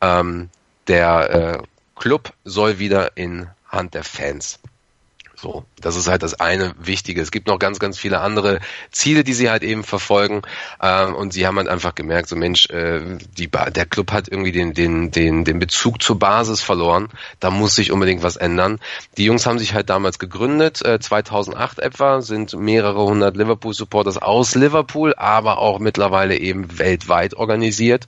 ähm, der äh, Club soll wieder in Hand der Fans. So, das ist halt das eine Wichtige. Es gibt noch ganz, ganz viele andere Ziele, die sie halt eben verfolgen. Ähm, und sie haben halt einfach gemerkt, so Mensch, äh, die der Club hat irgendwie den, den, den, den Bezug zur Basis verloren. Da muss sich unbedingt was ändern. Die Jungs haben sich halt damals gegründet, äh, 2008 etwa, sind mehrere hundert Liverpool-Supporters aus Liverpool, aber auch mittlerweile eben weltweit organisiert.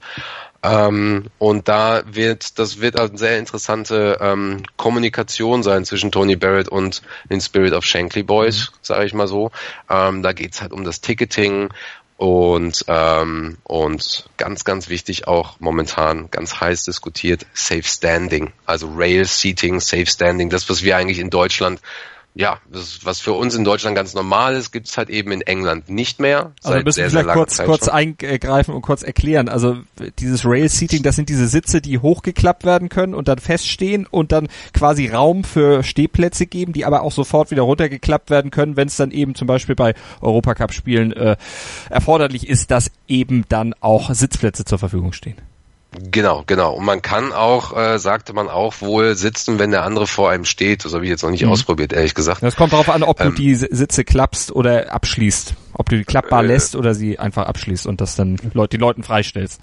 Ähm, und da wird, das wird eine sehr interessante ähm, Kommunikation sein zwischen Tony Barrett und den Spirit of Shankly Boys, mhm. sage ich mal so. Ähm, da geht's halt um das Ticketing und, ähm, und ganz, ganz wichtig auch momentan ganz heiß diskutiert, Safe Standing, also Rail Seating, Safe Standing, das, was wir eigentlich in Deutschland ja, das, was für uns in Deutschland ganz normal ist, gibt es halt eben in England nicht mehr. Also müssen sehr, wir vielleicht kurz, kurz eingreifen und kurz erklären. Also dieses Rail-Seating, das sind diese Sitze, die hochgeklappt werden können und dann feststehen und dann quasi Raum für Stehplätze geben, die aber auch sofort wieder runtergeklappt werden können, wenn es dann eben zum Beispiel bei Europacup-Spielen äh, erforderlich ist, dass eben dann auch Sitzplätze zur Verfügung stehen. Genau, genau. Und man kann auch, äh, sagte man auch, wohl sitzen, wenn der andere vor einem steht. Das habe ich jetzt noch nicht mhm. ausprobiert, ehrlich gesagt. Das kommt darauf an, ob ähm, du die Sitze klappst oder abschließt. Ob du die klappbar äh, lässt oder sie einfach abschließt und das dann Leut, die Leuten freistellst.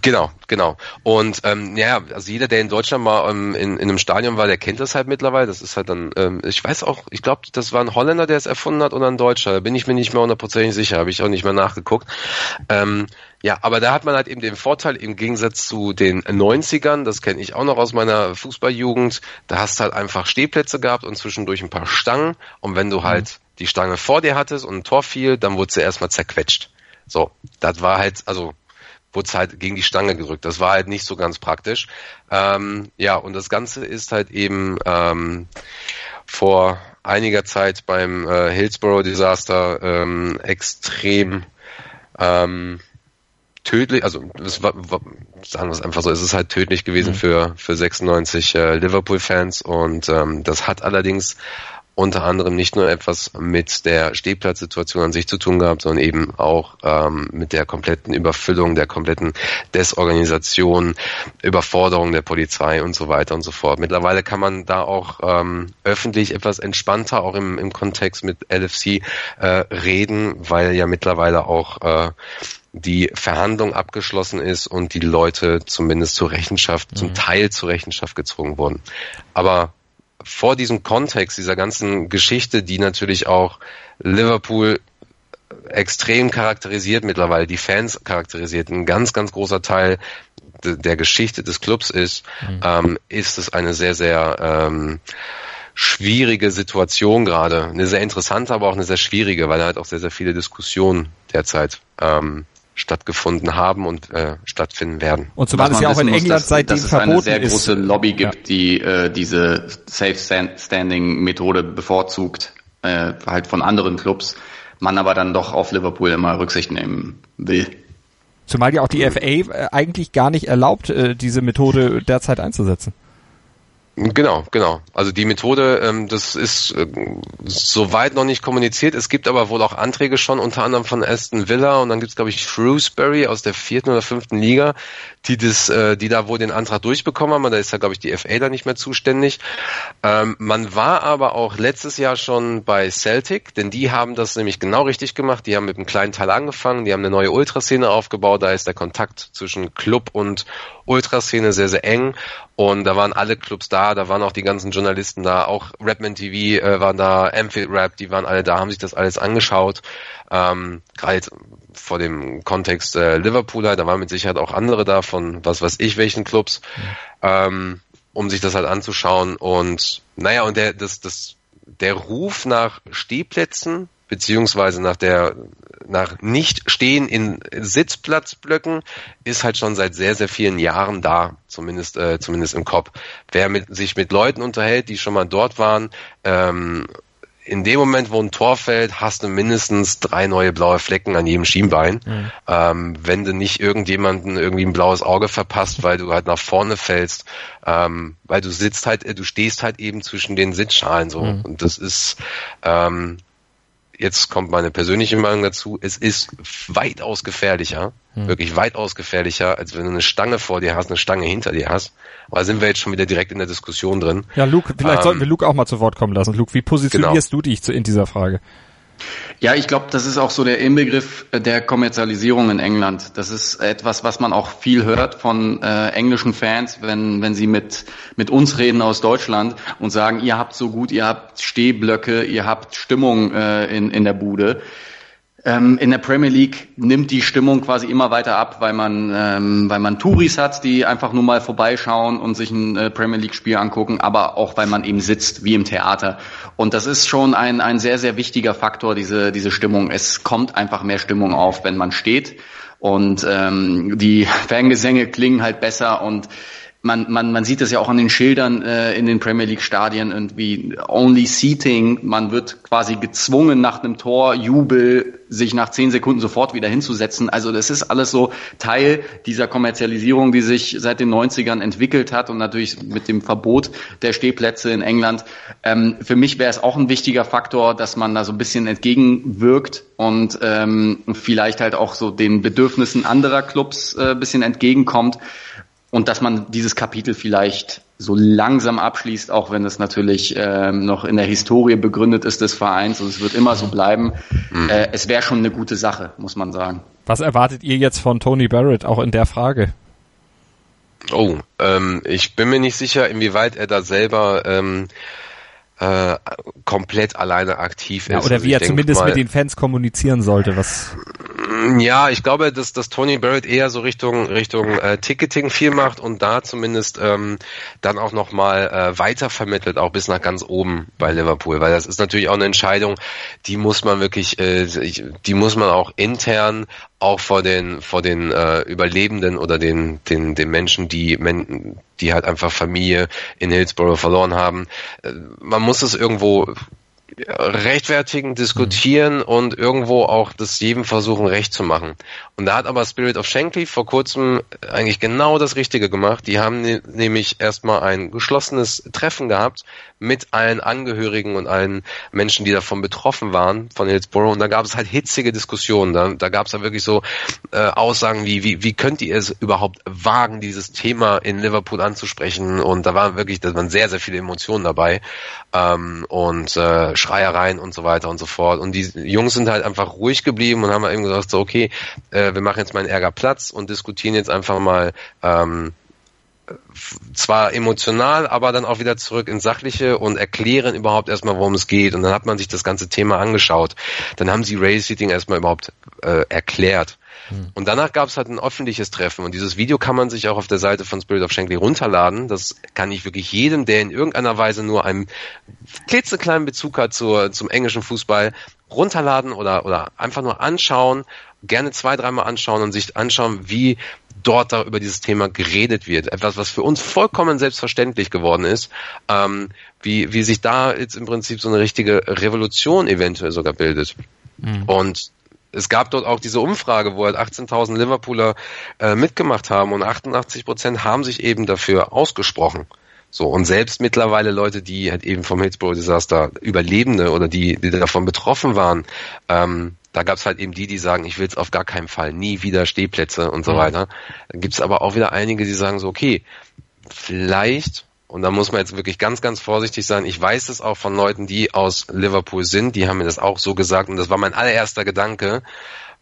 Genau, genau. Und ähm, ja, also jeder, der in Deutschland mal ähm, in, in einem Stadion war, der kennt das halt mittlerweile. Das ist halt dann, ähm, ich weiß auch, ich glaube, das war ein Holländer, der es erfunden hat oder ein Deutscher. Da bin ich mir nicht mehr hundertprozentig sicher, habe ich auch nicht mehr nachgeguckt. Ähm, ja, aber da hat man halt eben den Vorteil im Gegensatz zu den 90ern, das kenne ich auch noch aus meiner Fußballjugend, da hast du halt einfach Stehplätze gehabt und zwischendurch ein paar Stangen. Und wenn du mhm. halt die Stange vor dir hattest und ein Tor fiel, dann wurde sie erstmal zerquetscht. So, das war halt, also wurde es halt gegen die Stange gerückt. Das war halt nicht so ganz praktisch. Ähm, ja, und das Ganze ist halt eben ähm, vor einiger Zeit beim äh, Hillsborough-Desaster ähm, extrem ähm, tödlich, also es war, war, sagen wir es einfach so, es ist halt tödlich gewesen mhm. für für 96 äh, Liverpool-Fans und ähm, das hat allerdings unter anderem nicht nur etwas mit der Stehplatzsituation an sich zu tun gehabt, sondern eben auch ähm, mit der kompletten Überfüllung, der kompletten Desorganisation, Überforderung der Polizei und so weiter und so fort. Mittlerweile kann man da auch ähm, öffentlich etwas entspannter, auch im, im Kontext mit LFC äh, reden, weil ja mittlerweile auch äh, die Verhandlung abgeschlossen ist und die Leute zumindest zur Rechenschaft, mhm. zum Teil zur Rechenschaft gezwungen wurden. Aber vor diesem Kontext dieser ganzen Geschichte, die natürlich auch Liverpool extrem charakterisiert mittlerweile, die Fans charakterisiert, ein ganz, ganz großer Teil der Geschichte des Clubs ist, mhm. ähm, ist es eine sehr, sehr ähm, schwierige Situation gerade. Eine sehr interessante, aber auch eine sehr schwierige, weil halt auch sehr, sehr viele Diskussionen derzeit ähm, stattgefunden haben und äh, stattfinden werden. Und zumal es ja auch in muss, England dass, seitdem dass es verboten eine sehr große Lobby gibt, ja. die äh, diese Safe Standing Methode bevorzugt, äh, halt von anderen Clubs, man aber dann doch auf Liverpool immer Rücksicht nehmen will. Zumal ja auch die FA äh, eigentlich gar nicht erlaubt, äh, diese Methode derzeit einzusetzen. Genau, genau. Also die Methode, ähm, das ist äh, soweit noch nicht kommuniziert. Es gibt aber wohl auch Anträge schon, unter anderem von Aston Villa und dann gibt es, glaube ich, Shrewsbury aus der vierten oder fünften Liga, die das, äh, die da wohl den Antrag durchbekommen haben. Da ist ja, glaube ich, die FA da nicht mehr zuständig. Ähm, man war aber auch letztes Jahr schon bei Celtic, denn die haben das nämlich genau richtig gemacht. Die haben mit einem kleinen Teil angefangen, die haben eine neue Ultraszene aufgebaut. Da ist der Kontakt zwischen Club und Ultraszene sehr, sehr eng und da waren alle Clubs da, da waren auch die ganzen Journalisten da, auch Rapman TV äh, waren da, Amphield Rap, die waren alle da, haben sich das alles angeschaut. Ähm, Gerade vor dem Kontext äh, Liverpooler, da waren mit Sicherheit auch andere da von was weiß ich welchen Clubs, ähm, um sich das halt anzuschauen. Und naja, und der, das, das, der Ruf nach Stehplätzen beziehungsweise nach der nach nicht stehen in Sitzplatzblöcken ist halt schon seit sehr sehr vielen Jahren da, zumindest äh, zumindest im Kopf. Wer mit, sich mit Leuten unterhält, die schon mal dort waren, ähm, in dem Moment, wo ein Tor fällt, hast du mindestens drei neue blaue Flecken an jedem Schienbein. Mhm. Ähm, wenn du nicht irgendjemanden irgendwie ein blaues Auge verpasst, weil du halt nach vorne fällst, ähm, weil du sitzt halt, äh, du stehst halt eben zwischen den Sitzschalen so. Mhm. Und das ist ähm, jetzt kommt meine persönliche Meinung dazu, es ist weitaus gefährlicher, hm. wirklich weitaus gefährlicher, als wenn du eine Stange vor dir hast, eine Stange hinter dir hast. Aber da sind wir jetzt schon wieder direkt in der Diskussion drin. Ja, Luke, vielleicht ähm, sollten wir Luke auch mal zu Wort kommen lassen. Luke, wie positionierst genau. du dich in dieser Frage? Ja, ich glaube, das ist auch so der Inbegriff der Kommerzialisierung in England. Das ist etwas, was man auch viel hört von äh, englischen Fans, wenn, wenn sie mit, mit uns reden aus Deutschland und sagen, ihr habt so gut, ihr habt Stehblöcke, ihr habt Stimmung äh, in, in der Bude. Ähm, in der Premier League nimmt die Stimmung quasi immer weiter ab, weil man, ähm, weil man Touris hat, die einfach nur mal vorbeischauen und sich ein äh, Premier League Spiel angucken, aber auch weil man eben sitzt, wie im Theater. Und das ist schon ein, ein sehr, sehr wichtiger Faktor, diese, diese Stimmung. Es kommt einfach mehr Stimmung auf, wenn man steht. Und ähm, die Fangesänge klingen halt besser und man, man, man sieht das ja auch an den Schildern äh, in den Premier League Stadien irgendwie only seating. Man wird quasi gezwungen nach einem Tor, Jubel, sich nach zehn Sekunden sofort wieder hinzusetzen. Also das ist alles so Teil dieser Kommerzialisierung, die sich seit den 90ern entwickelt hat und natürlich mit dem Verbot der Stehplätze in England. Ähm, für mich wäre es auch ein wichtiger Faktor, dass man da so ein bisschen entgegenwirkt und ähm, vielleicht halt auch so den Bedürfnissen anderer Clubs äh, bisschen entgegenkommt und dass man dieses Kapitel vielleicht so langsam abschließt, auch wenn es natürlich ähm, noch in der Historie begründet ist des Vereins und es wird immer so bleiben. Mhm. Äh, es wäre schon eine gute Sache, muss man sagen. Was erwartet ihr jetzt von Tony Barrett auch in der Frage? Oh, ähm, ich bin mir nicht sicher, inwieweit er da selber ähm, äh, komplett alleine aktiv ist. Ja, oder also wie er zumindest mal, mit den Fans kommunizieren sollte, was ja, ich glaube, dass, dass Tony Barrett eher so Richtung Richtung äh, Ticketing viel macht und da zumindest ähm, dann auch nochmal äh, weiter vermittelt, auch bis nach ganz oben bei Liverpool, weil das ist natürlich auch eine Entscheidung, die muss man wirklich, äh, die muss man auch intern auch vor den vor den äh, Überlebenden oder den den den Menschen, die die halt einfach Familie in Hillsborough verloren haben. Äh, man muss es irgendwo rechtfertigen, diskutieren mhm. und irgendwo auch das jedem versuchen recht zu machen. Und da hat aber Spirit of Shankly vor kurzem eigentlich genau das Richtige gemacht. Die haben ne nämlich erstmal ein geschlossenes Treffen gehabt mit allen Angehörigen und allen Menschen, die davon betroffen waren, von Hillsborough. Und da gab es halt hitzige Diskussionen. Da, da gab es halt wirklich so äh, Aussagen wie, wie, wie könnt ihr es überhaupt wagen, dieses Thema in Liverpool anzusprechen? Und da waren wirklich, da waren sehr, sehr viele Emotionen dabei. Ähm, und äh, Schreiereien und so weiter und so fort. Und die Jungs sind halt einfach ruhig geblieben und haben halt eben gesagt, so, okay, äh, wir machen jetzt mal einen Ärger Platz und diskutieren jetzt einfach mal ähm, zwar emotional, aber dann auch wieder zurück ins Sachliche und erklären überhaupt erstmal, worum es geht. Und dann hat man sich das ganze Thema angeschaut. Dann haben sie Race Seating erstmal überhaupt äh, erklärt. Hm. Und danach gab es halt ein öffentliches Treffen und dieses Video kann man sich auch auf der Seite von Spirit of Shankly runterladen. Das kann ich wirklich jedem, der in irgendeiner Weise nur einen klitzekleinen Bezug hat zur, zum englischen Fußball, runterladen oder, oder einfach nur anschauen, gerne zwei, dreimal anschauen und sich anschauen, wie dort da über dieses Thema geredet wird. Etwas, was für uns vollkommen selbstverständlich geworden ist, ähm, wie, wie sich da jetzt im Prinzip so eine richtige Revolution eventuell sogar bildet. Mhm. Und es gab dort auch diese Umfrage, wo halt 18.000 Liverpooler äh, mitgemacht haben und 88 Prozent haben sich eben dafür ausgesprochen. So, und selbst mittlerweile Leute, die halt eben vom Hillsborough-Desaster Überlebende oder die, die davon betroffen waren, ähm, da gab's halt eben die, die sagen, ich will es auf gar keinen Fall, nie wieder Stehplätze und so weiter. Dann gibt's aber auch wieder einige, die sagen so, okay, vielleicht und da muss man jetzt wirklich ganz, ganz vorsichtig sein. Ich weiß es auch von Leuten, die aus Liverpool sind, die haben mir das auch so gesagt und das war mein allererster Gedanke.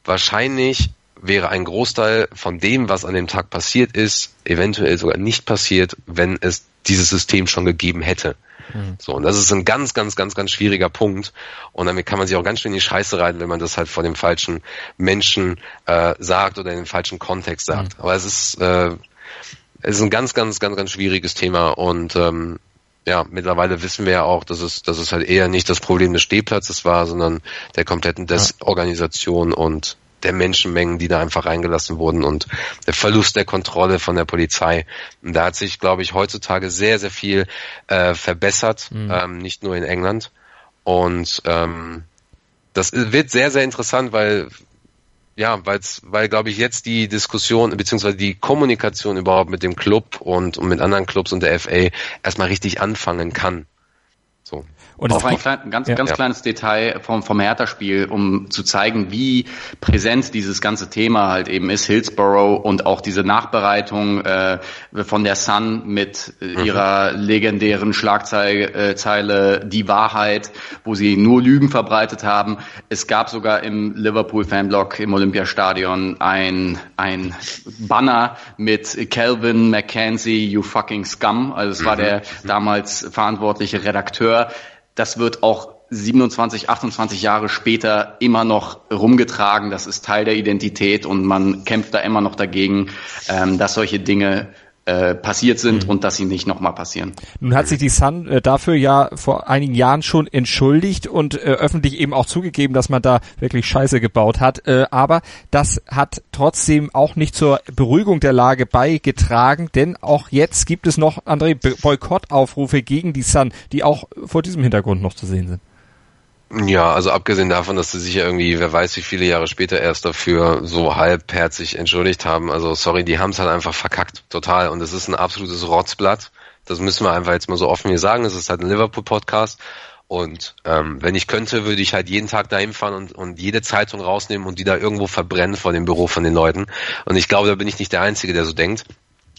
Wahrscheinlich wäre ein Großteil von dem, was an dem Tag passiert ist, eventuell sogar nicht passiert, wenn es dieses System schon gegeben hätte. Mhm. So, und das ist ein ganz, ganz, ganz, ganz schwieriger Punkt. Und damit kann man sich auch ganz schön in die Scheiße reiten, wenn man das halt vor dem falschen Menschen äh, sagt oder in den falschen Kontext sagt. Mhm. Aber es ist äh, es ist ein ganz, ganz, ganz, ganz schwieriges Thema und ähm, ja, mittlerweile wissen wir ja auch, dass es, dass es halt eher nicht das Problem des Stehplatzes war, sondern der kompletten Desorganisation und der Menschenmengen, die da einfach reingelassen wurden und der Verlust der Kontrolle von der Polizei. Und da hat sich, glaube ich, heutzutage sehr, sehr viel äh, verbessert, mhm. ähm, nicht nur in England. Und ähm, das wird sehr, sehr interessant, weil ja, weil's, weil, glaube ich, jetzt die Diskussion beziehungsweise die Kommunikation überhaupt mit dem Club und, und mit anderen Clubs und der FA erstmal richtig anfangen kann. So. Und auch ein klein, ganz, ja. ganz kleines Detail vom, vom Hertha-Spiel, um zu zeigen, wie präsent dieses ganze Thema halt eben ist, Hillsborough und auch diese Nachbereitung äh, von der Sun mit äh, mhm. ihrer legendären Schlagzeile äh, Die Wahrheit, wo sie nur Lügen verbreitet haben. Es gab sogar im Liverpool-Fanblock im Olympiastadion ein, ein Banner mit Calvin McKenzie, you fucking scum. Also es war mhm. der damals verantwortliche Redakteur das wird auch 27, 28 Jahre später immer noch rumgetragen. Das ist Teil der Identität und man kämpft da immer noch dagegen, ähm, dass solche Dinge äh, passiert sind mhm. und dass sie nicht nochmal passieren. Nun hat sich die Sun äh, dafür ja vor einigen Jahren schon entschuldigt und äh, öffentlich eben auch zugegeben, dass man da wirklich Scheiße gebaut hat. Äh, aber das hat trotzdem auch nicht zur Beruhigung der Lage beigetragen, denn auch jetzt gibt es noch andere Boykottaufrufe gegen die Sun, die auch vor diesem Hintergrund noch zu sehen sind. Ja, also abgesehen davon, dass sie sich ja irgendwie, wer weiß wie viele Jahre später erst dafür so halbherzig entschuldigt haben. Also sorry, die haben es halt einfach verkackt, total. Und es ist ein absolutes Rotzblatt. Das müssen wir einfach jetzt mal so offen hier sagen. Es ist halt ein Liverpool-Podcast. Und ähm, wenn ich könnte, würde ich halt jeden Tag dahin fahren und, und jede Zeitung rausnehmen und die da irgendwo verbrennen vor dem Büro von den Leuten. Und ich glaube, da bin ich nicht der Einzige, der so denkt.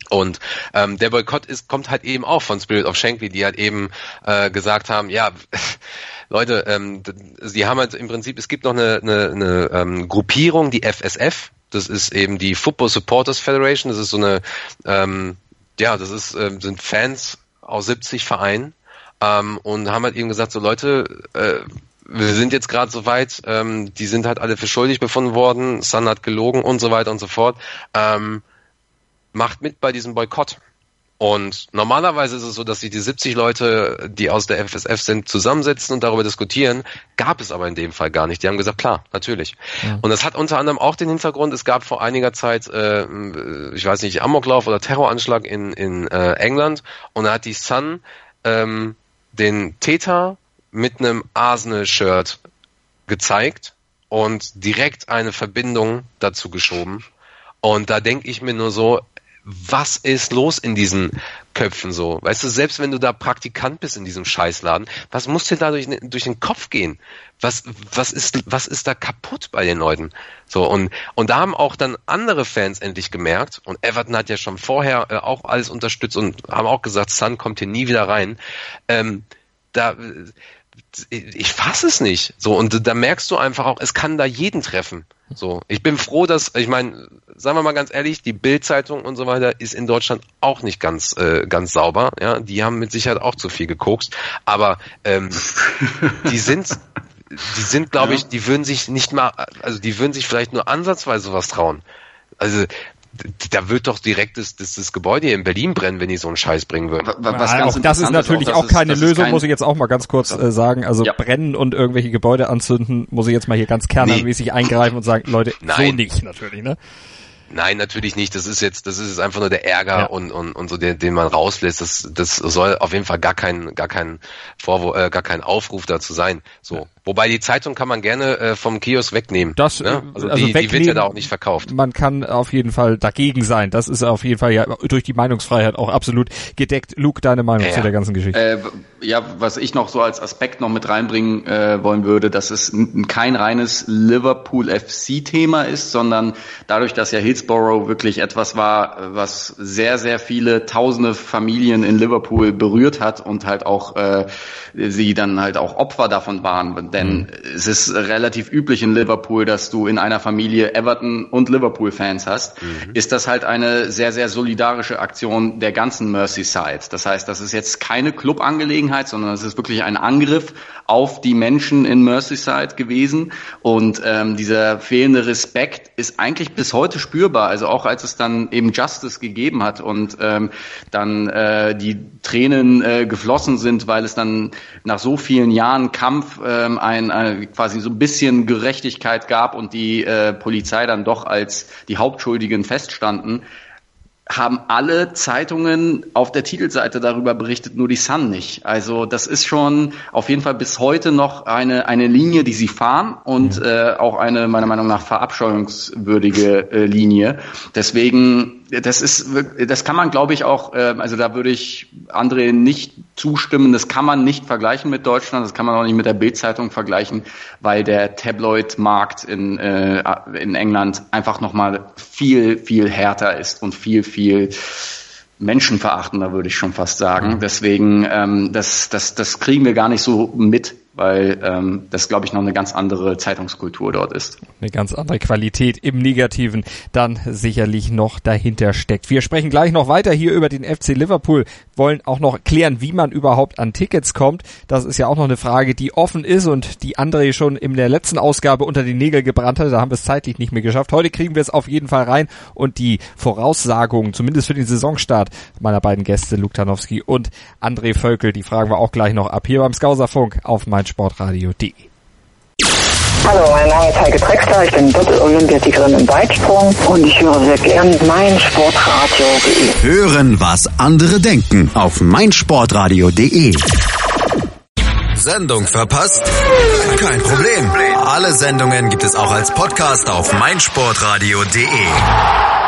Und ähm, der Boykott ist, kommt halt eben auch von Spirit of Shankly, die halt eben äh, gesagt haben, ja, Leute, ähm, sie haben halt im Prinzip, es gibt noch eine, eine, eine ähm, Gruppierung, die FSF, das ist eben die Football Supporters Federation, das ist so eine, ähm, ja, das ist, ähm, sind Fans aus 70 Vereinen ähm, und haben halt eben gesagt, so Leute, äh, wir sind jetzt gerade so weit, ähm, die sind halt alle für schuldig befunden worden, Sun hat gelogen und so weiter und so fort. Ähm, macht mit bei diesem Boykott. Und normalerweise ist es so, dass sich die 70 Leute, die aus der FSF sind, zusammensetzen und darüber diskutieren. Gab es aber in dem Fall gar nicht. Die haben gesagt, klar, natürlich. Ja. Und das hat unter anderem auch den Hintergrund, es gab vor einiger Zeit, äh, ich weiß nicht, Amoklauf oder Terroranschlag in, in äh, England und da hat die Sun ähm, den Täter mit einem Arsenal-Shirt gezeigt und direkt eine Verbindung dazu geschoben. Und da denke ich mir nur so, was ist los in diesen Köpfen so? Weißt du, selbst wenn du da Praktikant bist in diesem Scheißladen, was muss dir da durch, durch den Kopf gehen? Was, was ist, was ist da kaputt bei den Leuten? So, und, und da haben auch dann andere Fans endlich gemerkt, und Everton hat ja schon vorher äh, auch alles unterstützt und haben auch gesagt, Sun kommt hier nie wieder rein. Ähm, da, ich fasse es nicht. So, und da merkst du einfach auch, es kann da jeden treffen. So, ich bin froh, dass, ich meine, sagen wir mal ganz ehrlich, die Bild-Zeitung und so weiter ist in Deutschland auch nicht ganz, äh, ganz sauber. Ja, die haben mit Sicherheit auch zu viel gekokst. Aber ähm, die sind, die sind, glaube ich, die würden sich nicht mal, also die würden sich vielleicht nur ansatzweise sowas trauen. Also da wird doch direkt das, das, das Gebäude hier in Berlin brennen, wenn die so einen Scheiß bringen würden. Was ja, auch das ist natürlich auch, auch keine ist, Lösung, kein... muss ich jetzt auch mal ganz kurz äh, sagen. Also ja. brennen und irgendwelche Gebäude anzünden, muss ich jetzt mal hier ganz kernmäßig nee. eingreifen und sagen, Leute, Nein. so nicht natürlich, ne? Nein, natürlich nicht. Das ist jetzt, das ist jetzt einfach nur der Ärger ja. und, und, und so, den, den man rauslässt. Das, das soll auf jeden Fall gar kein, gar kein Vorwurf, äh, gar kein Aufruf dazu sein. So. Wobei die Zeitung kann man gerne äh, vom Kiosk wegnehmen. Das, ne? also, also die, die wird ja da auch nicht verkauft. Man kann auf jeden Fall dagegen sein. Das ist auf jeden Fall ja durch die Meinungsfreiheit auch absolut gedeckt. Luke, deine Meinung ja, zu der ganzen Geschichte? Äh, ja, was ich noch so als Aspekt noch mit reinbringen äh, wollen würde, dass es kein reines Liverpool FC-Thema ist, sondern dadurch, dass ja Hillsborough wirklich etwas war, was sehr, sehr viele tausende Familien in Liverpool berührt hat und halt auch äh, sie dann halt auch Opfer davon waren denn mhm. es ist relativ üblich in Liverpool, dass du in einer Familie Everton und Liverpool-Fans hast. Mhm. Ist das halt eine sehr, sehr solidarische Aktion der ganzen Merseyside. Das heißt, das ist jetzt keine Club-Angelegenheit, sondern es ist wirklich ein Angriff auf die Menschen in Merseyside gewesen. Und ähm, dieser fehlende Respekt ist eigentlich bis heute spürbar. Also auch als es dann eben Justice gegeben hat und ähm, dann äh, die Tränen äh, geflossen sind, weil es dann nach so vielen Jahren Kampf ähm, ein, ein quasi so ein bisschen Gerechtigkeit gab und die äh, Polizei dann doch als die Hauptschuldigen feststanden, haben alle Zeitungen auf der Titelseite darüber berichtet, nur die Sun nicht. Also das ist schon auf jeden Fall bis heute noch eine, eine Linie, die sie fahren und mhm. äh, auch eine meiner Meinung nach verabscheuungswürdige äh, Linie. Deswegen das ist, das kann man, glaube ich, auch, äh, also da würde ich André nicht zustimmen. Das kann man nicht vergleichen mit Deutschland. Das kann man auch nicht mit der Bildzeitung vergleichen, weil der Tabloid-Markt in, äh, in England einfach nochmal viel, viel härter ist und viel, viel menschenverachtender, würde ich schon fast sagen. Mhm. Deswegen, ähm, das, das, das kriegen wir gar nicht so mit weil ähm, das, glaube ich, noch eine ganz andere Zeitungskultur dort ist. Eine ganz andere Qualität im Negativen dann sicherlich noch dahinter steckt. Wir sprechen gleich noch weiter hier über den FC Liverpool, wollen auch noch klären, wie man überhaupt an Tickets kommt. Das ist ja auch noch eine Frage, die offen ist und die André schon in der letzten Ausgabe unter die Nägel gebrannt hatte. Da haben wir es zeitlich nicht mehr geschafft. Heute kriegen wir es auf jeden Fall rein und die Voraussagungen, zumindest für den Saisonstart meiner beiden Gäste, Luke Tanowski und André Völkel, die fragen wir auch gleich noch ab hier beim Skauserfunk auf mein meinsportradio.de. Hallo, mein Name ist Heike Drexler, ich bin Doppel-Olympiasiegerin im Weitsprung und ich höre sehr gern meinsportradio.de. Hören, was andere denken auf meinsportradio.de. Sendung verpasst? Kein Problem. Alle Sendungen gibt es auch als Podcast auf meinsportradio.de.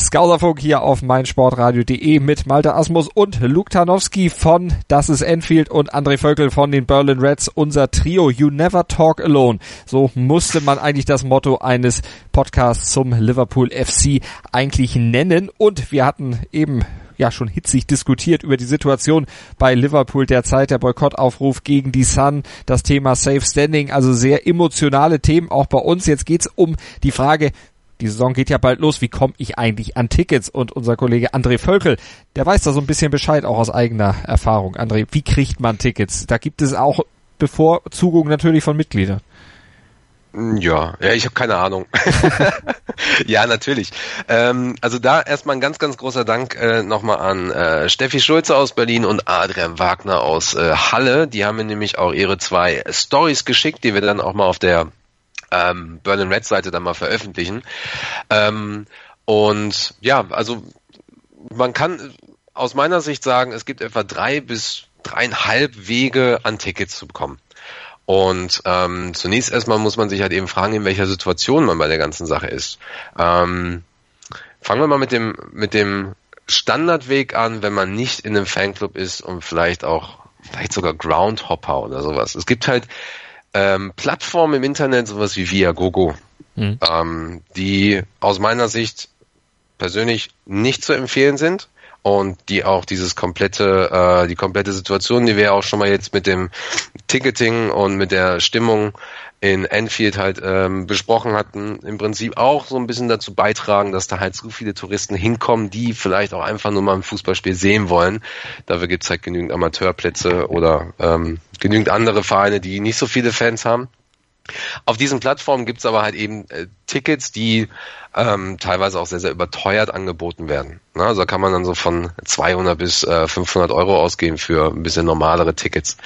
Skauserfunk hier auf meinsportradio.de mit Malte Asmus und Luke Tarnowski von Das ist Enfield und André Völkel von den Berlin Reds. Unser Trio You Never Talk Alone. So musste man eigentlich das Motto eines Podcasts zum Liverpool FC eigentlich nennen. Und wir hatten eben ja schon hitzig diskutiert über die Situation bei Liverpool derzeit, der Boykottaufruf gegen die Sun, das Thema Safe Standing, also sehr emotionale Themen auch bei uns. Jetzt geht's um die Frage, die Saison geht ja bald los. Wie komme ich eigentlich an Tickets? Und unser Kollege André Völkel, der weiß da so ein bisschen Bescheid, auch aus eigener Erfahrung. André, wie kriegt man Tickets? Da gibt es auch Bevorzugung natürlich von Mitgliedern. Ja, ja, ich habe keine Ahnung. ja, natürlich. Ähm, also da erstmal ein ganz, ganz großer Dank äh, nochmal an äh, Steffi Schulze aus Berlin und Adrian Wagner aus äh, Halle. Die haben mir nämlich auch ihre zwei Stories geschickt, die wir dann auch mal auf der ähm, Berlin Red Seite dann mal veröffentlichen. Ähm, und ja, also man kann aus meiner Sicht sagen, es gibt etwa drei bis dreieinhalb Wege an Tickets zu bekommen. Und ähm, zunächst erstmal muss man sich halt eben fragen, in welcher Situation man bei der ganzen Sache ist. Ähm, fangen wir mal mit dem mit dem Standardweg an, wenn man nicht in einem Fanclub ist und vielleicht auch vielleicht sogar Groundhopper oder sowas. Es gibt halt ähm, Plattformen im Internet, sowas wie Viagogo, mhm. ähm, die aus meiner Sicht persönlich nicht zu empfehlen sind und die auch dieses komplette, äh, die komplette Situation, die wir auch schon mal jetzt mit dem Ticketing und mit der Stimmung in Enfield halt ähm, besprochen hatten, im Prinzip auch so ein bisschen dazu beitragen, dass da halt so viele Touristen hinkommen, die vielleicht auch einfach nur mal ein Fußballspiel sehen wollen. Dafür gibt's halt genügend Amateurplätze oder ähm, genügend andere Vereine, die nicht so viele Fans haben. Auf diesen Plattformen gibt's aber halt eben äh, Tickets, die ähm, teilweise auch sehr, sehr überteuert angeboten werden. Na, also kann man dann so von 200 bis äh, 500 Euro ausgeben für ein bisschen normalere Tickets.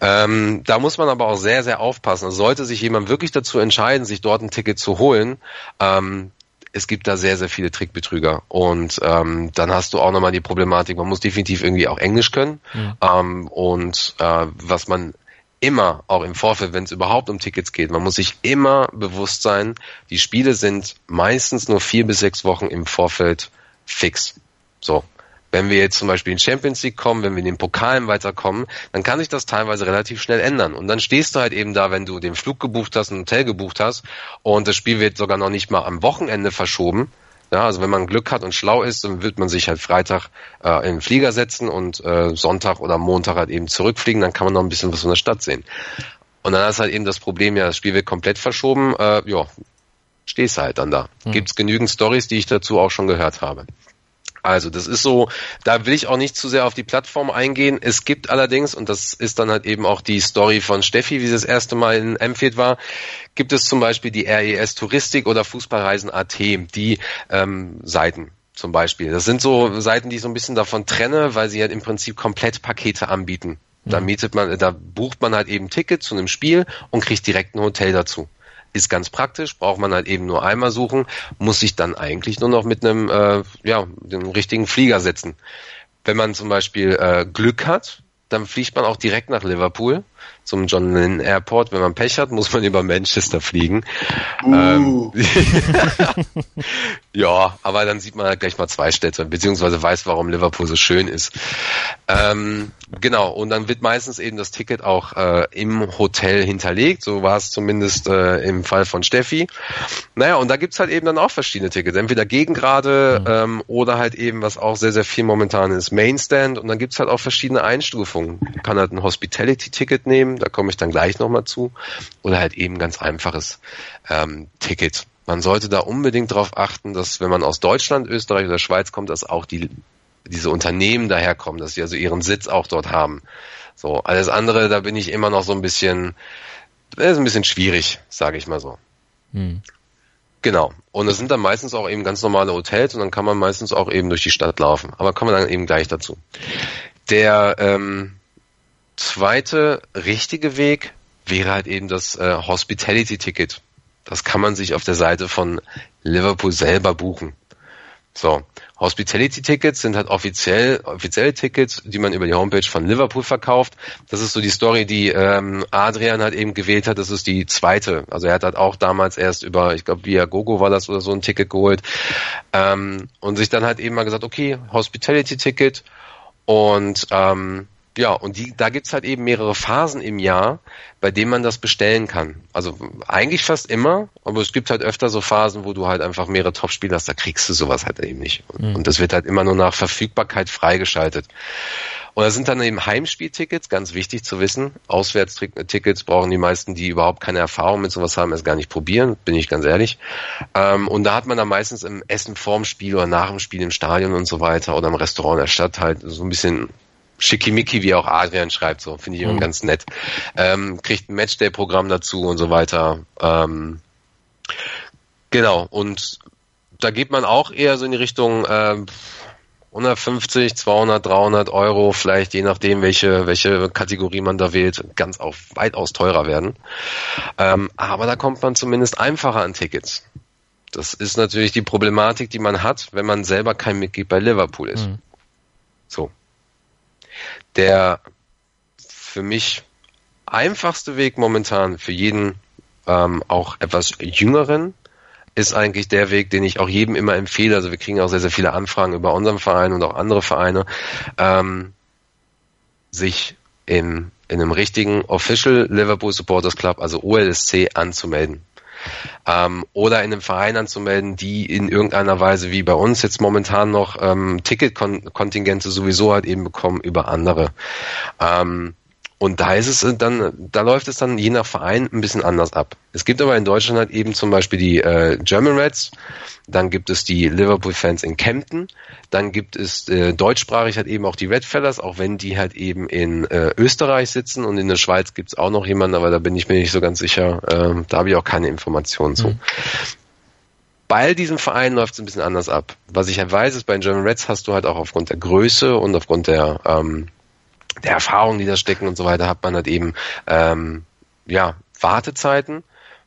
Ähm, da muss man aber auch sehr, sehr aufpassen. Also sollte sich jemand wirklich dazu entscheiden, sich dort ein Ticket zu holen, ähm, es gibt da sehr, sehr viele Trickbetrüger. Und ähm, dann hast du auch nochmal die Problematik, man muss definitiv irgendwie auch Englisch können. Mhm. Ähm, und äh, was man immer, auch im Vorfeld, wenn es überhaupt um Tickets geht, man muss sich immer bewusst sein, die Spiele sind meistens nur vier bis sechs Wochen im Vorfeld fix. So. Wenn wir jetzt zum Beispiel in Champions League kommen, wenn wir in den Pokalen weiterkommen, dann kann sich das teilweise relativ schnell ändern. Und dann stehst du halt eben da, wenn du den Flug gebucht hast, ein Hotel gebucht hast und das Spiel wird sogar noch nicht mal am Wochenende verschoben, ja, also wenn man Glück hat und schlau ist, dann wird man sich halt Freitag äh, in den Flieger setzen und äh, Sonntag oder Montag halt eben zurückfliegen, dann kann man noch ein bisschen was von der Stadt sehen. Und dann ist halt eben das Problem, ja, das Spiel wird komplett verschoben, äh, ja, stehst halt dann da. Hm. Gibt's genügend Stories, die ich dazu auch schon gehört habe. Also das ist so, da will ich auch nicht zu sehr auf die Plattform eingehen. Es gibt allerdings, und das ist dann halt eben auch die Story von Steffi, wie sie das erste Mal in Empfield war, gibt es zum Beispiel die RES Touristik oder Fußballreisen.at, die ähm, Seiten zum Beispiel. Das sind so Seiten, die ich so ein bisschen davon trenne, weil sie halt im Prinzip komplett Pakete anbieten. Da mhm. mietet man, da bucht man halt eben Ticket zu einem Spiel und kriegt direkt ein Hotel dazu ist ganz praktisch, braucht man halt eben nur einmal suchen, muss sich dann eigentlich nur noch mit einem, äh, ja, dem richtigen Flieger setzen. Wenn man zum Beispiel äh, Glück hat, dann fliegt man auch direkt nach Liverpool zum John Lennon Airport. Wenn man Pech hat, muss man über Manchester fliegen. Uh. Ähm, ja, aber dann sieht man halt gleich mal zwei Städte, beziehungsweise weiß, warum Liverpool so schön ist. Ähm, genau, und dann wird meistens eben das Ticket auch äh, im Hotel hinterlegt. So war es zumindest äh, im Fall von Steffi. Naja, und da gibt's halt eben dann auch verschiedene Tickets. Entweder Gegengrade mhm. ähm, oder halt eben, was auch sehr, sehr viel momentan ist, Mainstand. Und dann gibt's halt auch verschiedene Einstufungen. Man kann halt ein Hospitality-Ticket nehmen da komme ich dann gleich nochmal zu, oder halt eben ganz einfaches ähm, Ticket. Man sollte da unbedingt darauf achten, dass wenn man aus Deutschland, Österreich oder Schweiz kommt, dass auch die diese Unternehmen daherkommen, dass sie also ihren Sitz auch dort haben. So, alles andere, da bin ich immer noch so ein bisschen, das ist ein bisschen schwierig, sage ich mal so. Hm. Genau. Und es sind dann meistens auch eben ganz normale Hotels und dann kann man meistens auch eben durch die Stadt laufen. Aber kommen wir dann eben gleich dazu. Der ähm, zweite richtige Weg wäre halt eben das äh, Hospitality-Ticket. Das kann man sich auf der Seite von Liverpool selber buchen. So, Hospitality-Tickets sind halt offiziell offizielle Tickets, die man über die Homepage von Liverpool verkauft. Das ist so die Story, die ähm, Adrian halt eben gewählt hat. Das ist die zweite. Also er hat halt auch damals erst über, ich glaube, via Gogo war das oder so ein Ticket geholt ähm, und sich dann halt eben mal gesagt, okay, Hospitality-Ticket und ähm, ja, und die, da gibt's halt eben mehrere Phasen im Jahr, bei denen man das bestellen kann. Also eigentlich fast immer, aber es gibt halt öfter so Phasen, wo du halt einfach mehrere Topspiele hast, da kriegst du sowas halt eben nicht. Und, mhm. und das wird halt immer nur nach Verfügbarkeit freigeschaltet. Und da sind dann eben Heimspieltickets, ganz wichtig zu wissen. Auswärtstickets brauchen die meisten, die überhaupt keine Erfahrung mit sowas haben, erst gar nicht probieren, bin ich ganz ehrlich. Ähm, und da hat man dann meistens im Essen vorm Spiel oder nach dem Spiel im Stadion und so weiter oder im Restaurant der Stadt halt so ein bisschen schickimicki, wie auch Adrian schreibt, so finde ich immer mhm. ganz nett. Ähm, kriegt ein Matchday-Programm dazu und so weiter. Ähm, genau, und da geht man auch eher so in die Richtung äh, 150, 200, 300 Euro, vielleicht je nachdem, welche, welche Kategorie man da wählt, ganz auch weitaus teurer werden. Ähm, aber da kommt man zumindest einfacher an Tickets. Das ist natürlich die Problematik, die man hat, wenn man selber kein Mitglied bei Liverpool ist. Mhm. So der für mich einfachste Weg momentan für jeden ähm, auch etwas jüngeren ist eigentlich der Weg, den ich auch jedem immer empfehle. Also wir kriegen auch sehr, sehr viele Anfragen über unseren Verein und auch andere Vereine, ähm, sich in, in einem richtigen Official Liverpool Supporters Club, also OLSC, anzumelden ähm, oder in einem Verein anzumelden, die in irgendeiner Weise wie bei uns jetzt momentan noch ähm, Ticketkontingente sowieso halt eben bekommen über andere. Ähm, und da ist es dann, da läuft es dann je nach Verein ein bisschen anders ab. Es gibt aber in Deutschland halt eben zum Beispiel die äh, German Reds, dann gibt es die Liverpool-Fans in Kempten, dann gibt es äh, deutschsprachig halt eben auch die Red Fellas, auch wenn die halt eben in äh, Österreich sitzen und in der Schweiz gibt es auch noch jemanden, aber da bin ich mir nicht so ganz sicher, äh, da habe ich auch keine Informationen zu. Mhm. Bei diesem Verein läuft es ein bisschen anders ab. Was ich halt weiß, ist bei den German Reds hast du halt auch aufgrund der Größe und aufgrund der ähm, der Erfahrung, die da stecken und so weiter, hat man halt eben ähm, ja Wartezeiten.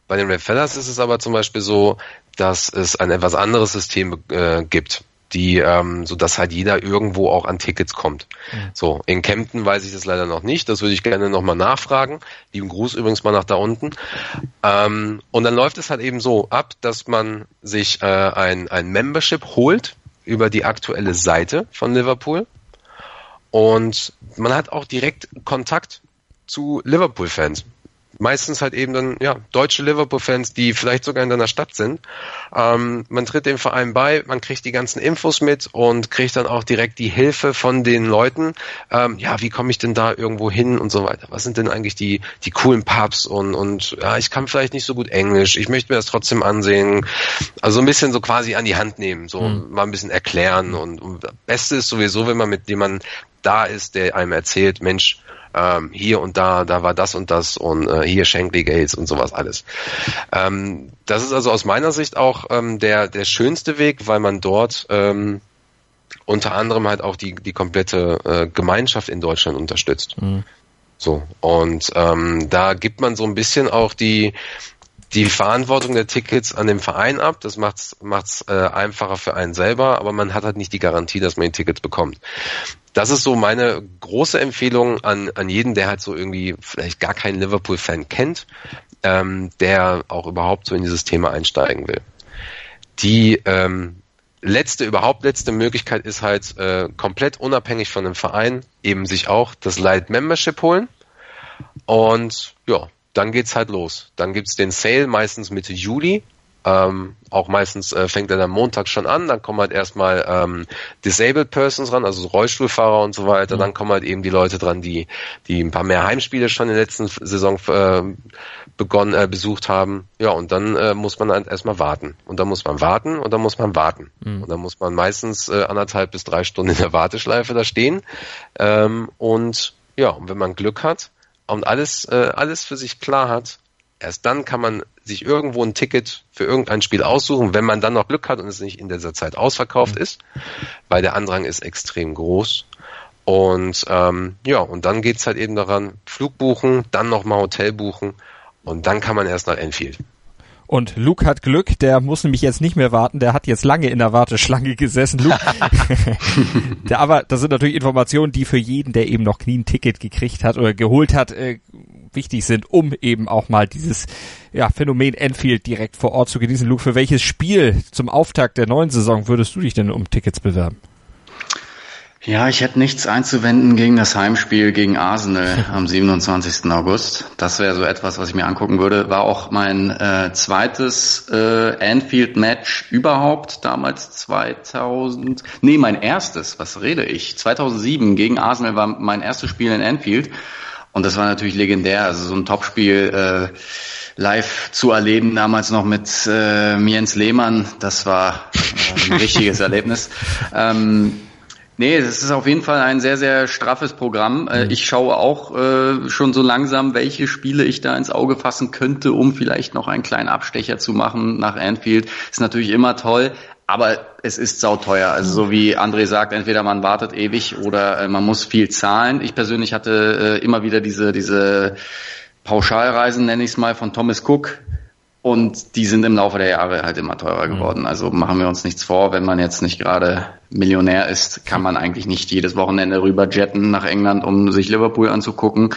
Bei den Red Fellas ist es aber zum Beispiel so, dass es ein etwas anderes System äh, gibt, die, ähm, so dass halt jeder irgendwo auch an Tickets kommt. Mhm. So, in Kempten weiß ich das leider noch nicht, das würde ich gerne nochmal nachfragen. Lieben Gruß übrigens mal nach da unten. Ähm, und dann läuft es halt eben so ab, dass man sich äh, ein, ein Membership holt über die aktuelle Seite von Liverpool und man hat auch direkt Kontakt zu Liverpool-Fans. Meistens halt eben dann, ja, deutsche Liverpool-Fans, die vielleicht sogar in deiner Stadt sind. Ähm, man tritt dem Verein bei, man kriegt die ganzen Infos mit und kriegt dann auch direkt die Hilfe von den Leuten. Ähm, ja, wie komme ich denn da irgendwo hin und so weiter? Was sind denn eigentlich die, die coolen Pubs und, und ja, ich kann vielleicht nicht so gut Englisch, ich möchte mir das trotzdem ansehen. Also ein bisschen so quasi an die Hand nehmen, so mhm. mal ein bisschen erklären und, und das Beste ist sowieso, wenn man mit jemandem da ist, der einem erzählt, Mensch, ähm, hier und da, da war das und das und äh, hier Shankly Gates und sowas alles. Ähm, das ist also aus meiner Sicht auch ähm, der, der schönste Weg, weil man dort ähm, unter anderem halt auch die, die komplette äh, Gemeinschaft in Deutschland unterstützt. Mhm. So, und ähm, da gibt man so ein bisschen auch die, die Verantwortung der Tickets an den Verein ab. Das macht's macht's äh, einfacher für einen selber, aber man hat halt nicht die Garantie, dass man die Tickets bekommt das ist so meine große Empfehlung an, an jeden, der halt so irgendwie vielleicht gar keinen Liverpool-Fan kennt, ähm, der auch überhaupt so in dieses Thema einsteigen will. Die ähm, letzte, überhaupt letzte Möglichkeit ist halt äh, komplett unabhängig von dem Verein eben sich auch das Light Membership holen. Und ja, dann geht's halt los. Dann gibt's den Sale meistens Mitte Juli ähm, auch meistens äh, fängt er dann Montag schon an, dann kommen halt erstmal ähm, Disabled Persons ran, also Rollstuhlfahrer und so weiter, mhm. dann kommen halt eben die Leute dran, die, die ein paar mehr Heimspiele schon in der letzten Saison äh, begonnen, äh, besucht haben. Ja, und dann äh, muss man halt erstmal warten. Und dann muss man warten und dann muss man warten. Mhm. Und dann muss man meistens äh, anderthalb bis drei Stunden in der Warteschleife da stehen. Ähm, und ja, und wenn man Glück hat und alles, äh, alles für sich klar hat, erst dann kann man sich irgendwo ein Ticket für irgendein Spiel aussuchen, wenn man dann noch Glück hat und es nicht in dieser Zeit ausverkauft mhm. ist, weil der Andrang ist extrem groß. Und ähm, ja, und dann geht's halt eben daran, Flug buchen, dann nochmal Hotel buchen und dann kann man erst nach Enfield. Und Luke hat Glück, der muss nämlich jetzt nicht mehr warten, der hat jetzt lange in der Warteschlange gesessen. Luke, der, aber das sind natürlich Informationen, die für jeden, der eben noch nie ein Ticket gekriegt hat oder geholt hat, äh, wichtig sind, um eben auch mal dieses ja, Phänomen Enfield direkt vor Ort zu genießen. Luke, für welches Spiel zum Auftakt der neuen Saison würdest du dich denn um Tickets bewerben? Ja, ich hätte nichts einzuwenden gegen das Heimspiel gegen Arsenal am 27. August. Das wäre so etwas, was ich mir angucken würde. War auch mein äh, zweites äh, Anfield-Match überhaupt, damals 2000. Nee, mein erstes, was rede ich? 2007 gegen Arsenal war mein erstes Spiel in Anfield. Und das war natürlich legendär. Also so ein Topspiel äh, live zu erleben, damals noch mit äh, Jens Lehmann, das war äh, ein richtiges Erlebnis. Ähm, Nee, es ist auf jeden Fall ein sehr, sehr straffes Programm. Äh, mhm. Ich schaue auch äh, schon so langsam, welche Spiele ich da ins Auge fassen könnte, um vielleicht noch einen kleinen Abstecher zu machen nach Anfield. Ist natürlich immer toll, aber es ist sauteuer. Also so wie André sagt, entweder man wartet ewig oder äh, man muss viel zahlen. Ich persönlich hatte äh, immer wieder diese, diese Pauschalreisen, nenne ich es mal, von Thomas Cook und die sind im Laufe der Jahre halt immer teurer mhm. geworden. Also machen wir uns nichts vor, wenn man jetzt nicht gerade Millionär ist, kann man eigentlich nicht jedes Wochenende rüber jetten nach England, um sich Liverpool anzugucken.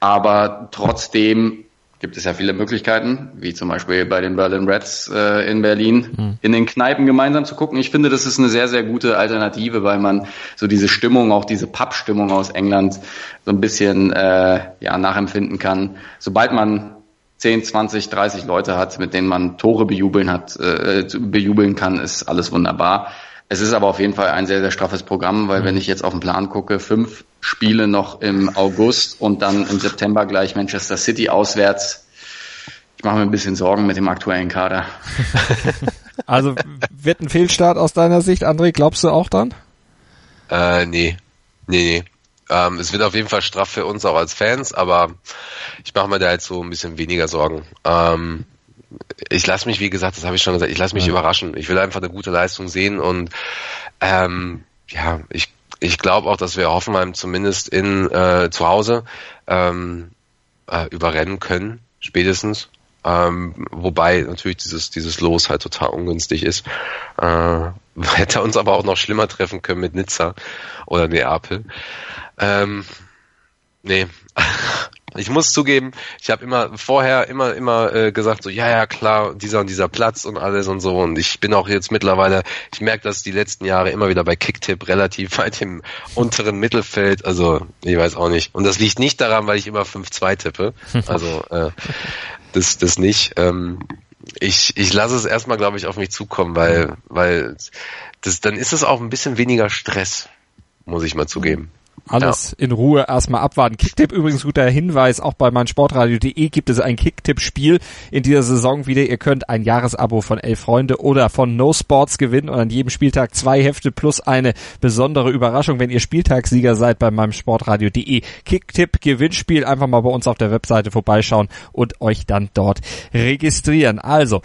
Aber trotzdem gibt es ja viele Möglichkeiten, wie zum Beispiel bei den Berlin Reds äh, in Berlin, mhm. in den Kneipen gemeinsam zu gucken. Ich finde, das ist eine sehr, sehr gute Alternative, weil man so diese Stimmung, auch diese Pub-Stimmung aus England so ein bisschen äh, ja, nachempfinden kann. Sobald man 10, 20, 30 Leute hat, mit denen man Tore bejubeln hat, äh, bejubeln kann, ist alles wunderbar. Es ist aber auf jeden Fall ein sehr, sehr straffes Programm, weil wenn ich jetzt auf den Plan gucke, fünf Spiele noch im August und dann im September gleich Manchester City auswärts. Ich mache mir ein bisschen Sorgen mit dem aktuellen Kader. Also wird ein Fehlstart aus deiner Sicht, André, glaubst du auch dann? Äh, nee. Nee, nee. Ähm, es wird auf jeden Fall straff für uns auch als Fans, aber ich mache mir da jetzt so ein bisschen weniger Sorgen. Ähm, ich lasse mich, wie gesagt, das habe ich schon gesagt, ich lasse mich ja. überraschen. Ich will einfach eine gute Leistung sehen und ähm, ja, ich, ich glaube auch, dass wir Hoffenheim zumindest in äh, zu Hause ähm, äh, überrennen können, spätestens. Ähm, wobei natürlich dieses, dieses Los halt total ungünstig ist. Äh, hätte uns aber auch noch schlimmer treffen können mit Nizza oder Neapel. Ähm, nee. Ich muss zugeben, ich habe immer vorher immer immer äh, gesagt so ja ja klar dieser und dieser Platz und alles und so und ich bin auch jetzt mittlerweile ich merke dass die letzten Jahre immer wieder bei Kicktip relativ weit im unteren Mittelfeld also ich weiß auch nicht und das liegt nicht daran weil ich immer 5-2 tippe also äh, das das nicht. Ähm, ich ich lasse es erstmal glaube ich auf mich zukommen weil weil das dann ist es auch ein bisschen weniger Stress muss ich mal zugeben alles ja. in Ruhe erstmal abwarten. Kicktipp übrigens guter Hinweis, auch bei meinsportradio.de gibt es ein Kicktipp-Spiel in dieser Saison wieder. Ihr könnt ein Jahresabo von Elf Freunde oder von No Sports gewinnen und an jedem Spieltag zwei Hefte plus eine besondere Überraschung, wenn ihr Spieltagssieger seid bei meinem Sportradio.de. Kicktipp Gewinnspiel einfach mal bei uns auf der Webseite vorbeischauen und euch dann dort registrieren. Also,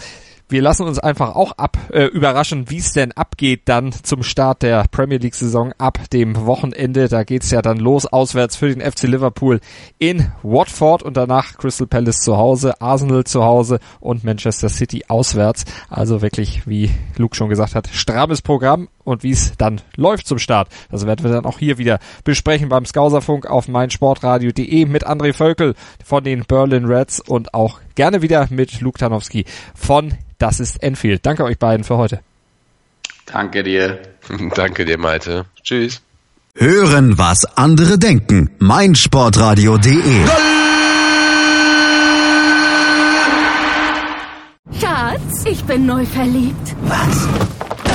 wir lassen uns einfach auch ab äh, überraschen, wie es denn abgeht dann zum Start der Premier League Saison ab dem Wochenende. Da geht's ja dann los auswärts für den FC Liverpool in Watford und danach Crystal Palace zu Hause, Arsenal zu Hause und Manchester City auswärts. Also wirklich, wie Luke schon gesagt hat, strammes Programm und wie es dann läuft zum Start. Das werden wir dann auch hier wieder besprechen beim Skauserfunk auf meinsportradio.de mit André Völkel von den Berlin Reds und auch gerne wieder mit Luke Tanowski von das ist Enfield. Danke euch beiden für heute. Danke dir. Danke dir, Malte. Tschüss. Hören, was andere denken. meinsportradio.de Schatz, ich bin neu verliebt. Was?